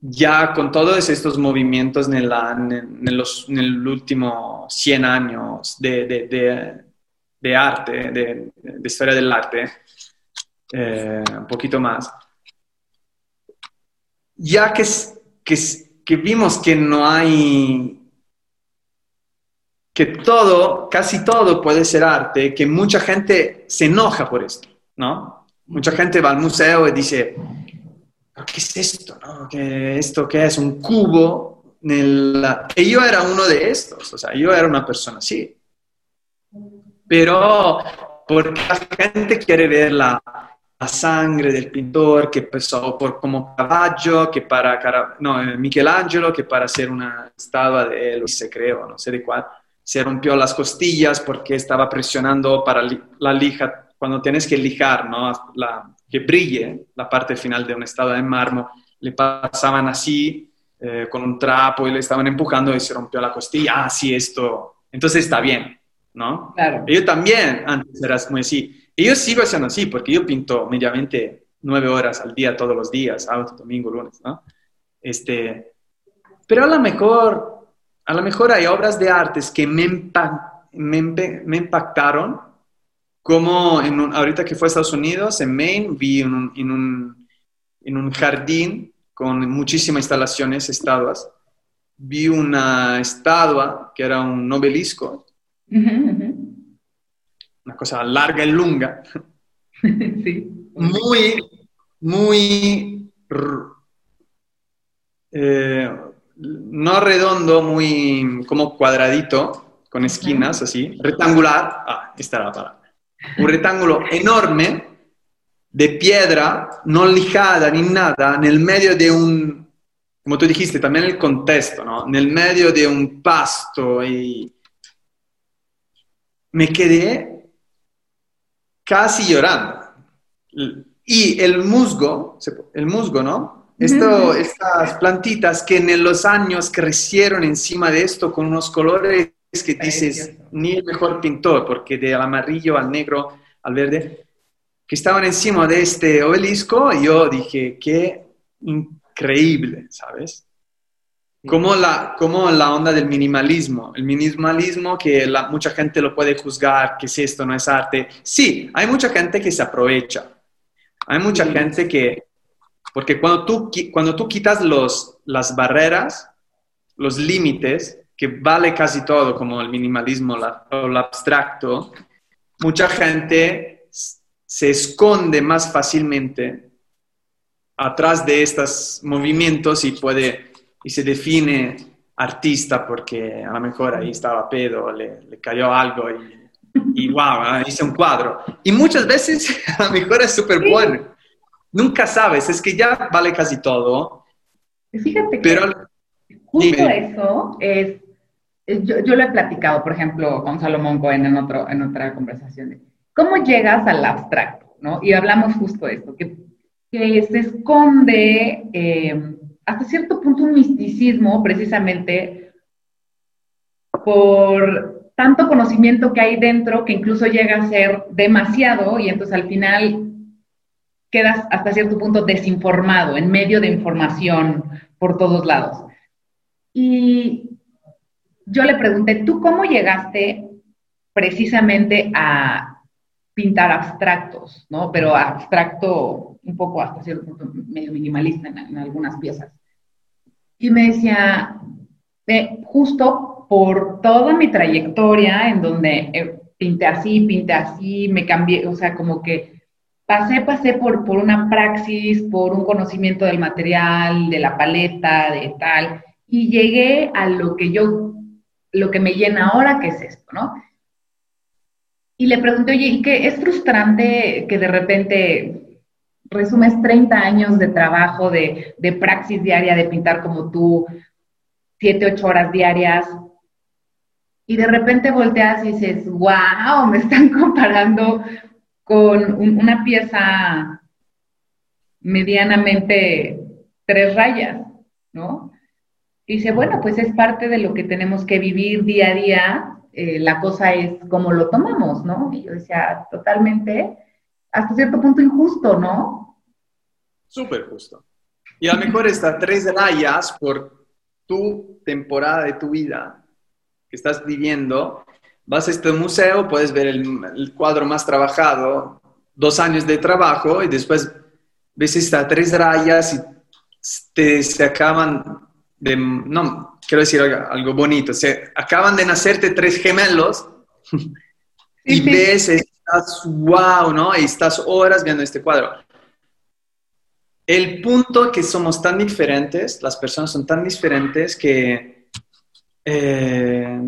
ya con todos estos movimientos en, en, los, en el último 100 años de, de, de, arte, de, historia del arte, eh, un poquito más. Ya que, que, que vimos que no hay, que todo, casi todo puede ser arte, que mucha gente se enoja por esto, ¿no? Mucha gente va al museo y dice, ¿qué es esto? No? ¿Qué, ¿Esto qué es? Un cubo. Y yo era uno de estos, o sea, yo era una persona así. Pero porque la gente quiere ver la, la sangre del pintor que pasó por como Caravaggio, que para no, eh, Michelangelo, que para hacer una estatua de él, se creo, no sé de cuál, se rompió las costillas porque estaba presionando para la lija, cuando tienes que lijar, ¿no? La, que brille la parte final de una estatua de mármol, le pasaban así eh, con un trapo y le estaban empujando y se rompió la costilla. Ah, sí, esto. Entonces está bien, ¿no? Claro. Yo también antes era muy así. Y yo sigo haciendo así porque yo pinto mediamente nueve horas al día, todos los días, sábado, domingo, lunes, ¿no? Este, pero a lo mejor, a lo mejor hay obras de artes que me, me, me impactaron como en ahorita que fue a Estados Unidos, en Maine, vi en un, en un, en un jardín con muchísimas instalaciones, estatuas, vi una estatua que era un obelisco, una cosa larga y lunga, muy, muy, eh, no redondo, muy como cuadradito, con esquinas así, rectangular, ah, esta era la palabra un rectángulo enorme de piedra, no lijada ni nada, en el medio de un, como tú dijiste, también el contexto, ¿no? En el medio de un pasto y me quedé casi llorando. Y el musgo, el musgo, ¿no? Esto, estas plantitas que en los años crecieron encima de esto con unos colores que dices, ni el mejor pintor, porque de amarillo al negro al verde, que estaban encima de este obelisco, yo dije, qué increíble, ¿sabes? Como la, como la onda del minimalismo, el minimalismo que la, mucha gente lo puede juzgar, que si esto no es arte. Sí, hay mucha gente que se aprovecha, hay mucha gente que, porque cuando tú, cuando tú quitas los, las barreras, los límites, que vale casi todo, como el minimalismo o lo abstracto, mucha gente se esconde más fácilmente atrás de estos movimientos y puede y se define artista porque a lo mejor ahí estaba pedo, le, le cayó algo y, y wow, ah, hice un cuadro. Y muchas veces a lo mejor es súper bueno. Nunca sabes, es que ya vale casi todo. Fíjate que pero, justo eso es yo, yo, lo he platicado, por ejemplo, con Salomón Cohen en, otro, en otra conversación, cómo llegas al abstracto, ¿no? Y hablamos justo de esto, que, que se esconde eh, hasta cierto punto un misticismo precisamente por tanto conocimiento que hay dentro que incluso llega a ser demasiado y entonces al final quedas hasta cierto punto desinformado, en medio de información por todos lados. Y yo le pregunté, ¿tú cómo llegaste precisamente a pintar abstractos, ¿no? Pero abstracto un poco hasta cierto punto medio minimalista en, algunas piezas. Y me decía, eh, justo por toda mi trayectoria en donde eh, pinté así, pinté así, me cambié, o sea, como que pasé, pasé por, por una praxis, por un conocimiento del material, de la paleta, de tal, y llegué a lo que yo lo que me llena ahora, ¿qué es esto, no? Y le pregunté, oye, ¿y qué es frustrante que de repente resumes 30 años de trabajo, de, de praxis diaria, de pintar como tú, 7, 8 horas diarias, y de repente volteas y dices, wow, me están comparando con una pieza medianamente tres rayas, ¿no? Dice, bueno, pues es parte de lo que tenemos que vivir día a día, eh, la cosa es cómo lo tomamos, ¿no? Y yo decía, totalmente, hasta cierto punto injusto, ¿no? Súper justo. Y a lo mejor estas tres rayas por tu temporada de tu vida que estás viviendo, vas a este museo, puedes ver el, el cuadro más trabajado dos años de trabajo y después ves estas tres rayas y te, se acaban de, no, quiero decir algo, bonito, se acaban de nacerte tres gemelos y ves, estás, wow, ¿no? Y estás horas viendo este cuadro. El punto que somos tan diferentes, las personas son tan diferentes que eh,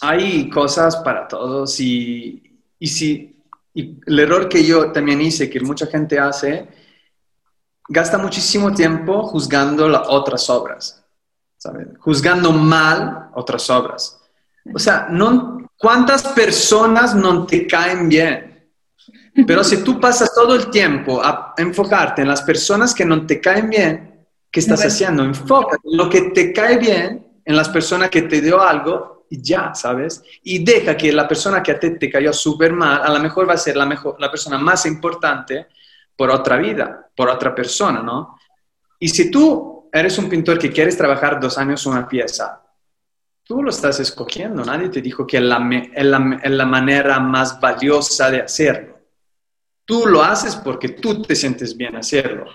hay cosas para todos y, y si y el error que yo también hice, que mucha gente hace, gasta muchísimo tiempo juzgando las otras obras, ¿sabes? Juzgando mal otras obras. O sea, no, ¿cuántas personas no te caen bien? Pero si tú pasas todo el tiempo a enfocarte en las personas que no te caen bien, ¿qué estás haciendo? Enfoca en lo que te cae bien, en las personas que te dio algo y ya, ¿sabes? Y deja que la persona que a ti te cayó súper mal, a lo mejor va a ser la, mejor, la persona más importante por otra vida, por otra persona, ¿no? Y si tú eres un pintor que quieres trabajar dos años una pieza, tú lo estás escogiendo, nadie te dijo que es la, es la, es la manera más valiosa de hacerlo. Tú lo haces porque tú te sientes bien hacerlo.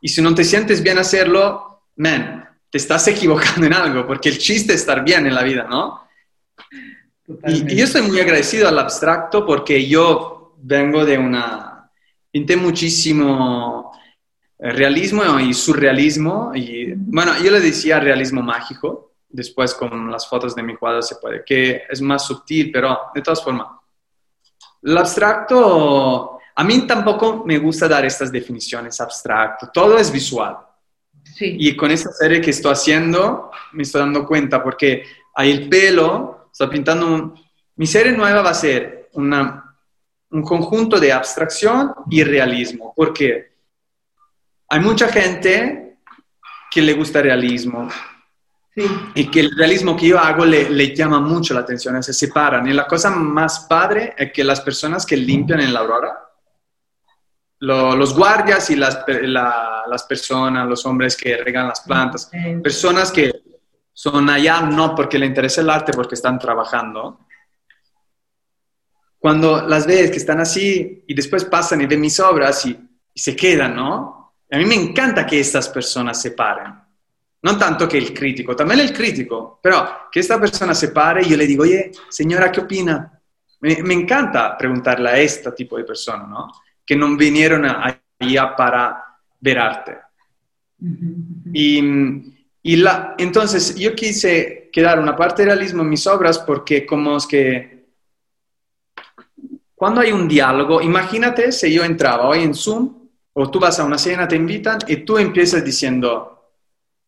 Y si no te sientes bien hacerlo, man, te estás equivocando en algo, porque el chiste es estar bien en la vida, ¿no? Y, y, yo estoy muy agradecido al abstracto porque yo vengo de una, pinté muchísimo realismo y surrealismo. Y bueno, yo le decía realismo mágico. Después con las fotos de mi cuadro se puede, que es más sutil, pero de todas formas. El abstracto, a mí tampoco me gusta dar estas definiciones abstracto. Todo es visual. Sí. Y con esta serie que estoy haciendo, me estoy dando cuenta porque hay el pelo, estoy pintando. Mi serie nueva va a ser una un conjunto de abstracción y realismo, porque hay mucha gente que le gusta el realismo y que el realismo que yo hago le, llama mucho la atención, se separan. Y la cosa más padre es que las personas que limpian en la aurora, los guardias y las, las personas, los hombres que regan las plantas, personas que son allá no porque le interesa el arte, porque están trabajando, cuando las ves que están así y después pasan y ven mis obras y, se quedan, ¿no? A mí me encanta que estas personas se paren. No tanto que el crítico, también el crítico, pero que esta persona se pare y yo le digo, oye, señora, ¿qué opina? Me, me encanta preguntarle a este tipo de personas, ¿no? Que no vinieron allá para ver arte. Y, y la, entonces yo quise quedar una parte de realismo en mis obras porque como es que cuando hay un diálogo, imagínate si yo entraba hoy en Zoom o tú vas a una cena, te invitan y tú empiezas diciendo,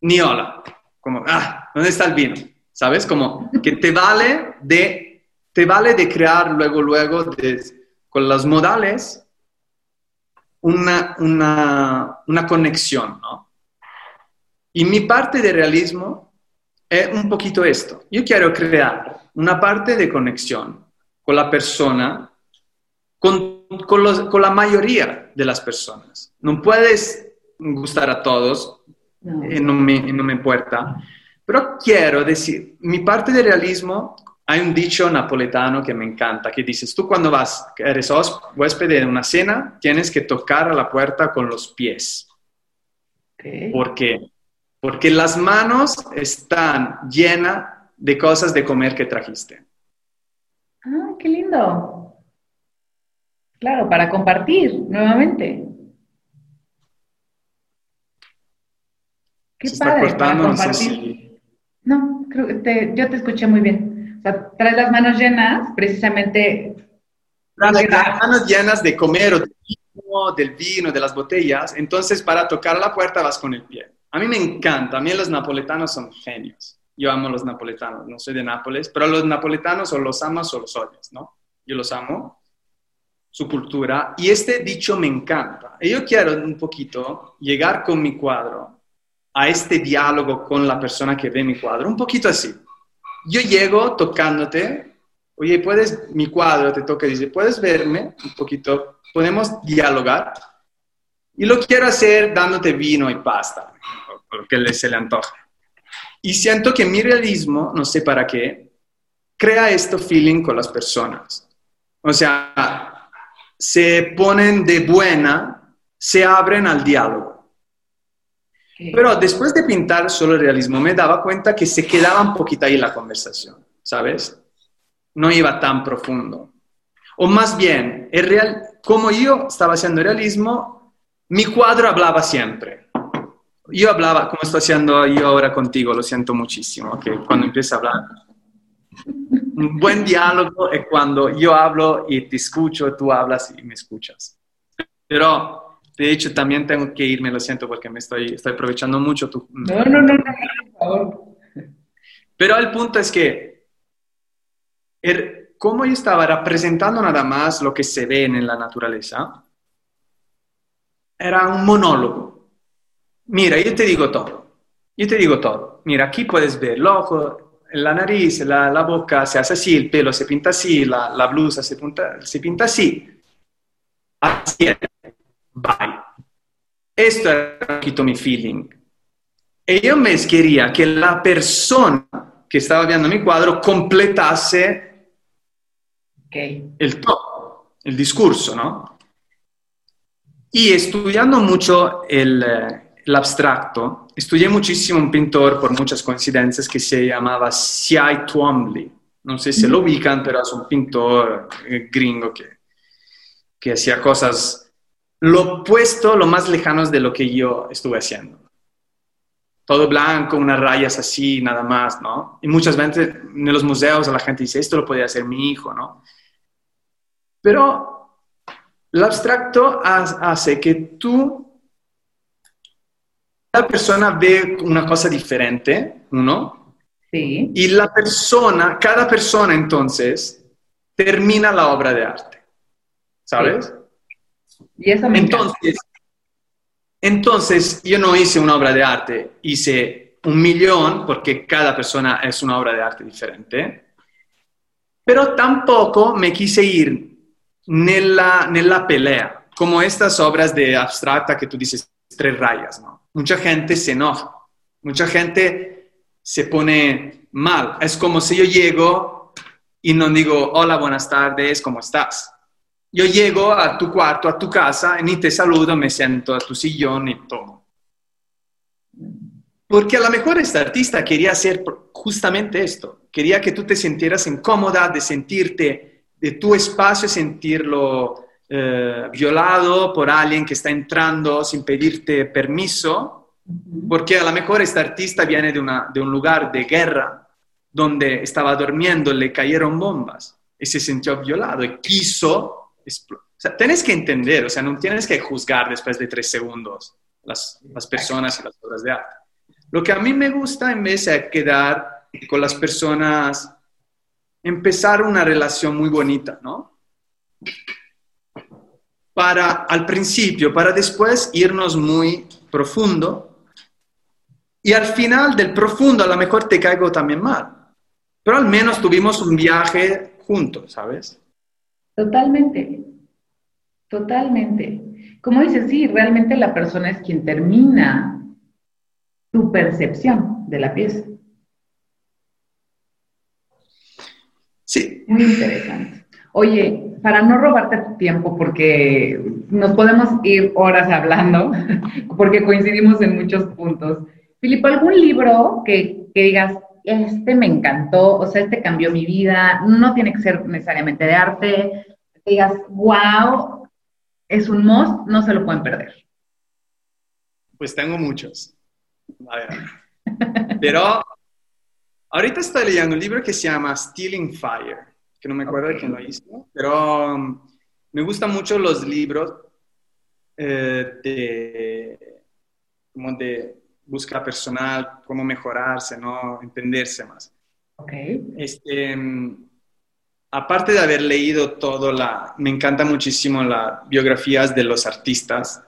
ni hola, como, ah, ¿dónde está el vino? ¿Sabes? Como que te vale de, te vale de crear luego, luego, con los modales, una, una, una conexión, ¿no? Y mi parte de realismo es un poquito esto. Yo quiero crear una parte de conexión con la persona con, con, la mayoría de las personas. No puedes gustar a todos, no. Eh, no, me, no me importa, pero quiero decir, mi parte de realismo, hay un dicho napoletano que me encanta, que dices, tú cuando vas, eres huésped de una cena, tienes que tocar a la puerta con los pies. Okay. ¿Por qué? Porque las manos están llenas de cosas de comer que trajiste. Ah, qué lindo. Claro, para compartir nuevamente. Qué padre, para compartir. No, creo que te, yo te escuché muy bien. O sea, traes las manos llenas, precisamente. Las manos llenas de comer o vino, del vino, de las botellas. Entonces, para tocar la puerta vas con el pie. A mí me encanta. A mí los napoletanos son genios. Yo amo los napoletanos. No soy de Nápoles, pero los napoletanos o los amas o los odias, ¿no? Yo los amo su cultura. Y este dicho me encanta. Y yo quiero un poquito llegar con mi cuadro a este diálogo con la persona que ve mi cuadro, un poquito así. Yo llego tocándote, oye, puedes, mi cuadro te toca y dice, puedes verme un poquito, podemos dialogar. Y lo quiero hacer dándote vino y pasta, porque se le antoja. Y siento que mi realismo, no sé para qué, crea este feeling con las personas O sea, se ponen de buena, se abren al diálogo. Pero después de pintar solo el realismo, me daba cuenta que se quedaba un poquito ahí la conversación, ¿sabes? No iba tan profundo. O más bien, el real, como yo estaba haciendo realismo, mi cuadro hablaba siempre. Yo hablaba, como estoy haciendo yo ahora contigo, lo siento muchísimo, que cuando empieza a hablar. Un buen diálogo es cuando yo hablo y te escucho, tú hablas y me escuchas. Pero de hecho, también tengo que irme, lo siento, porque me estoy, estoy aprovechando mucho tu... No, no, no, no, por favor. Pero el punto es que, er, como yo estaba representando nada más lo que se ve en la naturaleza, era un monólogo. Mira, yo te digo todo. Yo te digo todo. Mira, aquí puedes ver el ojo, la nariz, la, la boca se hace así, el pelo se pinta así, la, la blusa se, punta, se pinta así. Así es bye. Esto era un poquito mi feeling. Y yo me quería que la persona que estaba viendo mi cuadro completase el todo, el discurso, ¿no? Y estudiando mucho el, eh, el, abstracto, estudié muchísimo un pintor, por muchas coincidencias, que se llamaba C.I. Twombly. No sé si lo ubican, pero es un pintor eh, gringo que, que hacía cosas lo opuesto, lo más lejano de lo que yo estuve haciendo. Todo blanco, unas rayas así, nada más, ¿no? Y muchas veces en los museos la gente dice, esto lo podría hacer mi hijo, ¿no? Pero el abstracto hace que tú, la persona ve una cosa diferente, ¿no? Sí. Y la persona, cada persona entonces, termina la obra de arte, ¿sabes? Y eso entonces, entonces, yo no hice una obra de arte, hice un millón, porque cada persona es una obra de arte diferente, pero tampoco me quise ir nella, nella pelea, como estas obras de abstracta que tú dices tres rayas, ¿no? Mucha gente se enoja, mucha gente se pone mal. Es como si yo llego y no digo, hola, buenas tardes, ¿cómo estás? Yo llego a tu cuarto, a tu casa, ni te saludo, me siento a tu sillón y tomo. Porque a lo mejor este artista quería hacer justamente esto. Quería que tú te sintieras incómoda de sentirte de tu espacio, sentirlo eh, violado por alguien que está entrando sin pedirte permiso. Porque a lo mejor este artista viene de, una, de un lugar de guerra donde estaba durmiendo, le cayeron bombas y se sintió violado y quiso o sea, tienes que entender, o sea, no tienes que juzgar después de tres segundos las, las personas y las obras de arte. Lo que a mí me gusta en vez de quedar con las personas, empezar una relación muy bonita, ¿no? Para al principio, para después irnos muy profundo. Y al final del profundo a lo mejor te caigo también mal. Pero al menos tuvimos un viaje juntos, ¿sabes? Totalmente, totalmente. Como dices, sí, realmente la persona es quien termina tu percepción de la pieza. Sí. Muy interesante. Oye, para no robarte tu tiempo, porque nos podemos ir horas hablando, porque coincidimos en muchos puntos. Filipo, ¿algún libro que, digas, este me encantó, o sea, este cambió mi vida, no tiene que ser necesariamente de arte, digas, wow, es un must, no se lo pueden perder. Pues tengo muchos. Pero ahorita estoy leyendo un libro que se llama Stealing Fire, que no me acuerdo de quién lo hizo, pero um, me gustan mucho los libros eh, de, como de búsqueda personal, cómo mejorarse, ¿no? Entenderse más. Okay. Este, aparte de haber leído todo, la, me encanta muchísimo las biografías de los artistas.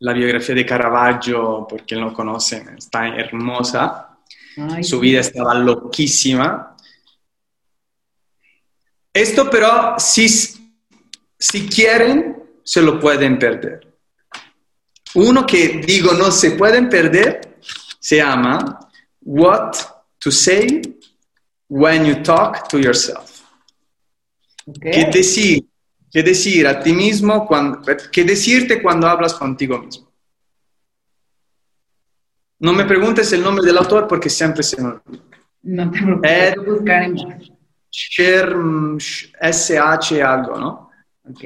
La biografía de Caravaggio, por quien lo conoce, está hermosa. Su vida estaba loquísima. Esto, pero, si, si quieren, se lo pueden perder. Uno que digo no se pueden perder se llama What to Say When You Talk to Yourself. ¿Qué decir? ¿Qué decir a ti mismo? Cuando, ¿Qué decirte cuando hablas contigo mismo? No me preguntes el nombre del autor porque siempre se me olvida. No te preocupes, buscar en SH algo, ¿no? Ok.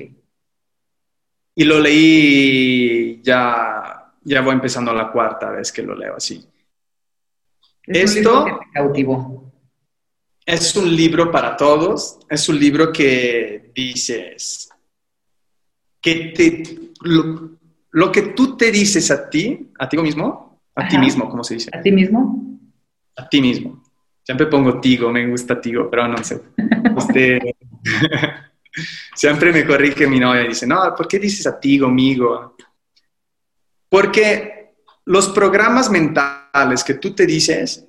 Y lo leí ya, ya voy empezando la cuarta vez que lo leo así. Es Esto un libro que es un libro para todos, es un libro que dices que te, lo, lo que tú te dices a ti, a ti mismo, a ti mismo, ¿cómo se dice? ¿A ti mismo? A ti mismo. Siempre pongo tigo, me gusta tigo, pero no sé. Este, siempre me corrige mi novia y dice, no, ¿por qué dices a tigo, amigo? Porque los programas mentales que tú te dices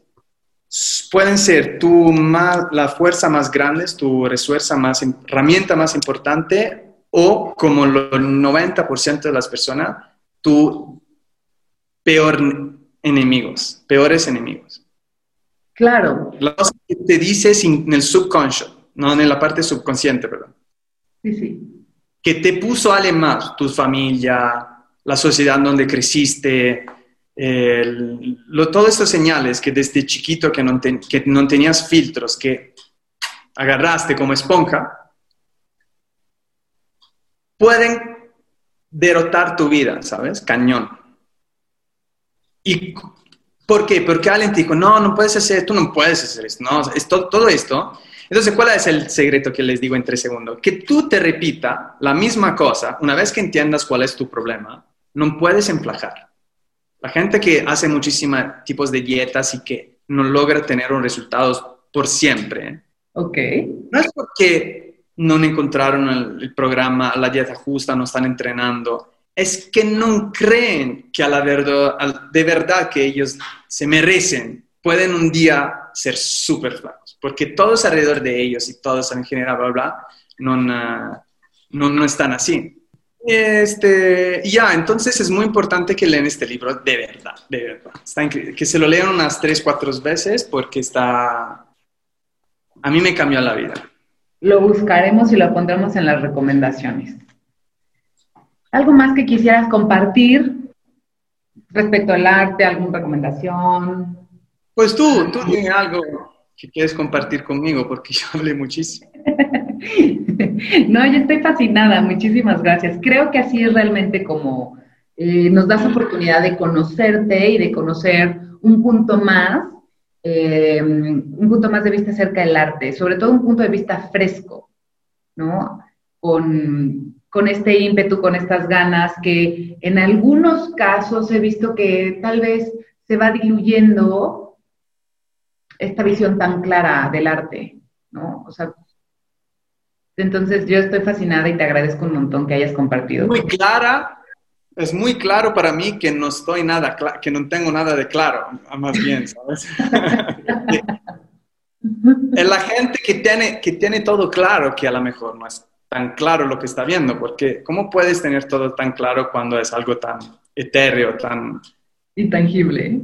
pueden ser tu más, la fuerza más grande, tu refuerza más, herramienta más importante o como el 90% de las personas, tu peor enemigos, peores enemigos. Claro, La cosa que te dices en el subconscious, no en la parte subconsciente, perdón. sí, sí. Que te puso alguien más, tu familia, la sociedad donde creciste, el- lo- todas estas señales que desde chiquito que no, ten- que no tenías filtros, que agarraste como esponja, pueden derrotar tu vida, ¿sabes? Cañón. ¿Y por qué? Porque alguien te dijo, no, no puedes hacer, tú no puedes hacer esto, no, todo esto. Entonces, ¿cuál es el secreto que les digo en tres segundos? Que tú te repita la misma cosa, una vez que entiendas cuál es tu problema, no puedes emplajar. La gente que hace muchísimos tipos de dietas y que no logra tener un resultados por siempre. Ok. no es porque no encontraron el, el programa, la dieta justa, no están entrenando, es que no creen que a la verdad, de verdad que ellos se merecen, pueden un día ser súper flacos, porque todos alrededor de ellos y todos en general, bla, bla, no, no, no están así. Este, ya, entonces es muy importante que lean este libro de verdad, de verdad. Está increíble. Que se lo lean unas tres, cuatro veces porque está... A mí me cambió la vida. Lo buscaremos y lo pondremos en las recomendaciones. ¿Algo más que quisieras compartir respecto al arte? ¿Alguna recomendación? Pues tú, tú tienes algo que quieres compartir conmigo porque yo hablé muchísimo. No, yo estoy fascinada, muchísimas gracias. Creo que así es realmente como eh, nos das oportunidad de conocerte y de conocer un punto más, eh, un punto más de vista acerca del arte, sobre todo un punto de vista fresco, ¿no? Con, con este ímpetu, con estas ganas que en algunos casos he visto que tal vez se va diluyendo esta visión tan clara del arte, ¿no? O sea, entonces yo estoy fascinada y te agradezco un montón que hayas compartido. Muy clara, es muy claro para mí que no estoy nada, que no tengo nada de claro, más bien, ¿sabes? es la gente que tiene, que tiene todo claro que a lo mejor no es tan claro lo que está viendo, porque ¿cómo puedes tener todo tan claro cuando es algo tan etéreo, tan Intangible.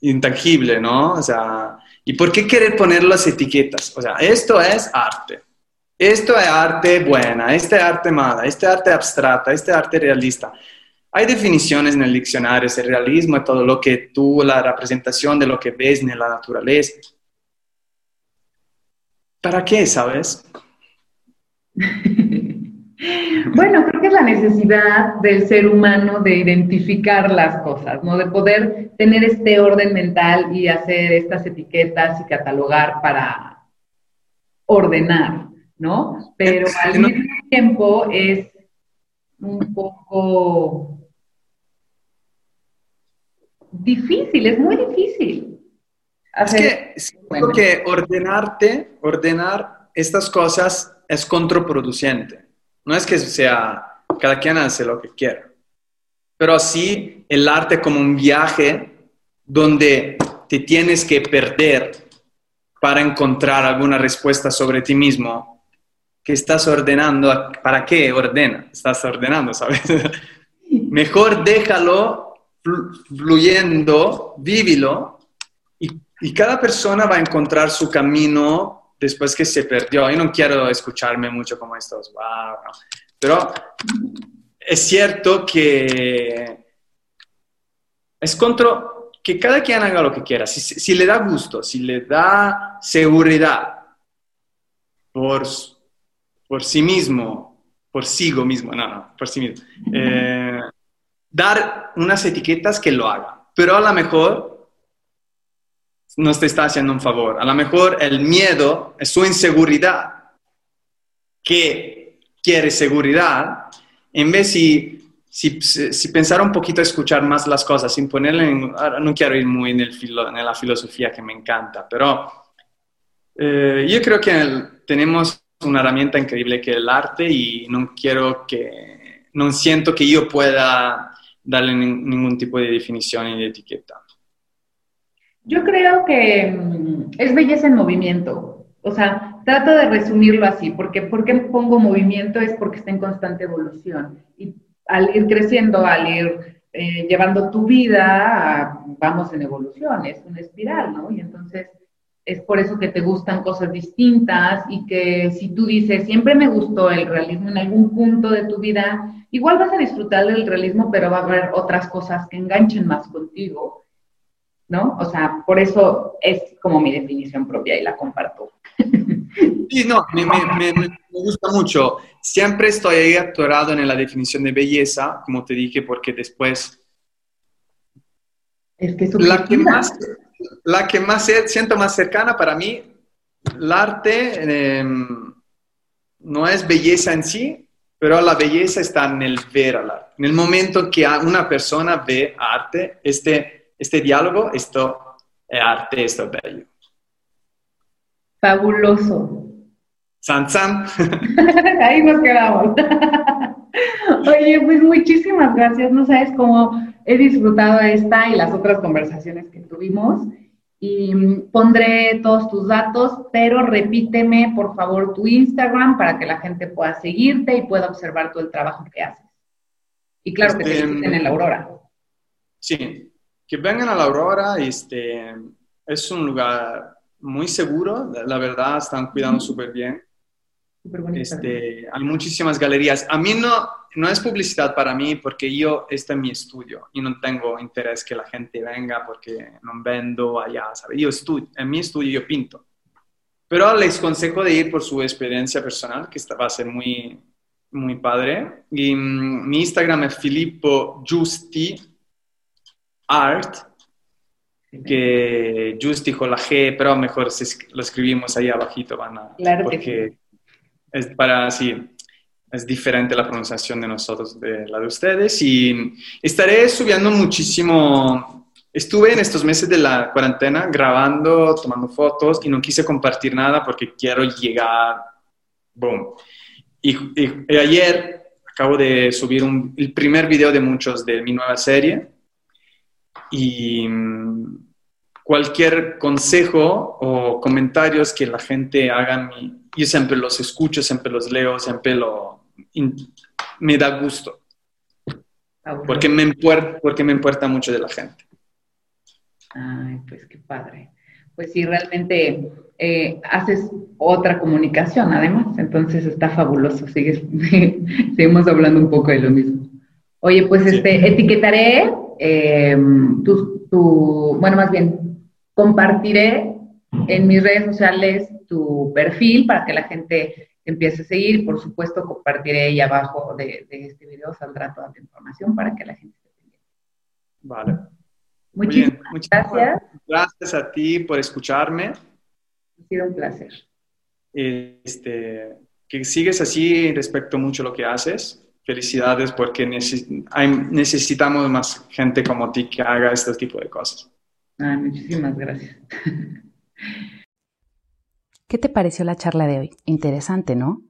intangible, ¿no? O sea, ¿y por qué querer poner las etiquetas? O sea, esto es arte. Esto es arte buena, este es arte mala, este es arte abstracta, este es arte realista. Hay definiciones en el diccionario, ese realismo es todo lo que tú, la representación de lo que ves en la naturaleza. ¿Para qué, sabes? Bueno, creo que es la necesidad del ser humano de identificar las cosas, ¿no? De poder tener este orden mental y hacer estas etiquetas y catalogar para ordenar, ¿no? Pero al mismo tiempo es un poco difícil, es muy difícil. Es hacer- que siento que ordenarte, ordenar estas cosas es contraproducente. No es que sea, cada quien hace lo que quiera. Pero así el arte como un viaje donde te tienes que perder para encontrar alguna respuesta sobre ti mismo, que estás ordenando, ¿para qué ordena? Estás ordenando, ¿sabes? Mejor déjalo flu- fluyendo, vívilo, y cada persona va a encontrar su camino después que se perdió. Yo no quiero escucharme mucho como estos, wow, pero es cierto que es contra que cada quien haga lo que quiera. Si, le da gusto, si le da seguridad por, por sí mismo, por sí mismo, no, no, por sí mismo, eh, dar unas etiquetas que lo haga. Pero a lo mejor no te está haciendo un favor. A lo mejor el miedo es su inseguridad que quiere seguridad, en vez de si, si, pensara un poquito escuchar más las cosas, sin ponerle, en, no quiero ir muy en, el en la filosofía que me encanta, pero eh, yo creo que tenemos una herramienta increíble que es el arte y no quiero que, no siento que yo pueda darle ningún tipo de definición y de etiqueta. Yo creo que mm, es belleza en movimiento. O sea, trato de resumirlo así, porque ¿por qué pongo movimiento? Es porque está en constante evolución. Y al ir creciendo, al ir eh, llevando tu vida, vamos en evolución, es una espiral, ¿no? Y entonces es por eso que te gustan cosas distintas y que si tú dices, siempre me gustó el realismo en algún punto de tu vida, igual vas a disfrutar del realismo, pero va a haber otras cosas que enganchen más contigo, ¿no? O sea, por eso es como mi definición propia y la comparto. Sí, no, me, me, me, gusta mucho. Siempre estoy ahí atorado en la definición de belleza, como te dije, porque después... Es que la que más la que más siento más cercana para mí, el arte em, no es belleza en sí, pero la belleza está en el ver al arte. En el momento que una persona ve arte, este, este diálogo, esto es arte, esto es bello. Fabuloso. San San. Ahí nos quedamos. Oye, pues muchísimas gracias. No sabes cómo he disfrutado esta y las otras conversaciones que tuvimos. Y pondré todos tus datos, pero repíteme por favor tu Instagram para que la gente pueda seguirte y pueda observar todo el trabajo que haces. Y claro que te este, visiten en la Aurora. Sí, que vengan a la Aurora. Este, es un lugar muy seguro, la verdad, están cuidando súper bien. Este, hay muchísimas galerías. A mí no, no es publicidad para mí porque yo, este es mi estudio y no tengo interés que la gente venga porque no vendo allá, ¿sabes? Yo estudio, en mi estudio yo pinto. Pero les consejo de ir por su experiencia personal, que va a ser muy, muy padre. Y mm, mi Instagram es Filippo Giusti Art, que Justi con la G, pero mejor si lo escribimos ahí abajito, van a... Claro porque es para, sí, es diferente la pronunciación de nosotros de la de ustedes y estaré subiendo muchísimo. Estuve en estos meses de la cuarentena grabando, tomando fotos y no quise compartir nada porque quiero llegar, boom. Y, ayer acabo de subir el primer video de muchos de mi nueva serie y cualquier consejo o comentarios que la gente haga, yo siempre los escucho, siempre los leo, siempre lo, me da gusto. Porque me, importa, porque me importa mucho de la gente. Ay, pues qué padre. Pues sí, realmente eh, haces otra comunicación además, entonces está fabuloso, sigues, seguimos hablando un poco de lo mismo. Oye, pues este, etiquetaré eh, tu, tu, bueno, más bien, compartiré en mis redes sociales tu perfil para que la gente empiece a seguir. Por supuesto, compartiré ahí abajo de, este video, saldrá toda la información para que la gente esté pendiente. Vale. Muchísimas, gracias. Gracias a ti por escucharme. Ha sido un placer. Este, que sigues así respecto mucho a lo que haces. Felicidades porque necesitamos más gente como ti que haga este tipo de cosas. muchísimas gracias. ¿Qué te pareció la charla de hoy? Interesante, ¿no?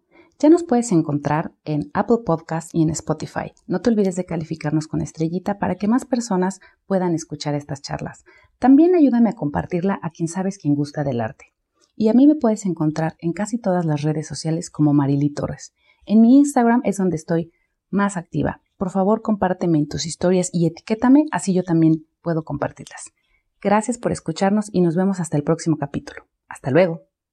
Ya nos puedes encontrar en Apple Podcast y en Spotify. No te olvides de calificarnos con estrellita para que más personas puedan escuchar estas charlas. También ayúdame a compartirla a quien sabes quien gusta del arte. Y a mí me puedes encontrar en casi todas las redes sociales como Marily Torres. En mi Instagram es donde estoy más activa. Por favor, compárteme en tus historias y etiquétame, así yo también puedo compartirlas. Gracias por escucharnos y nos vemos hasta el próximo capítulo. Hasta luego.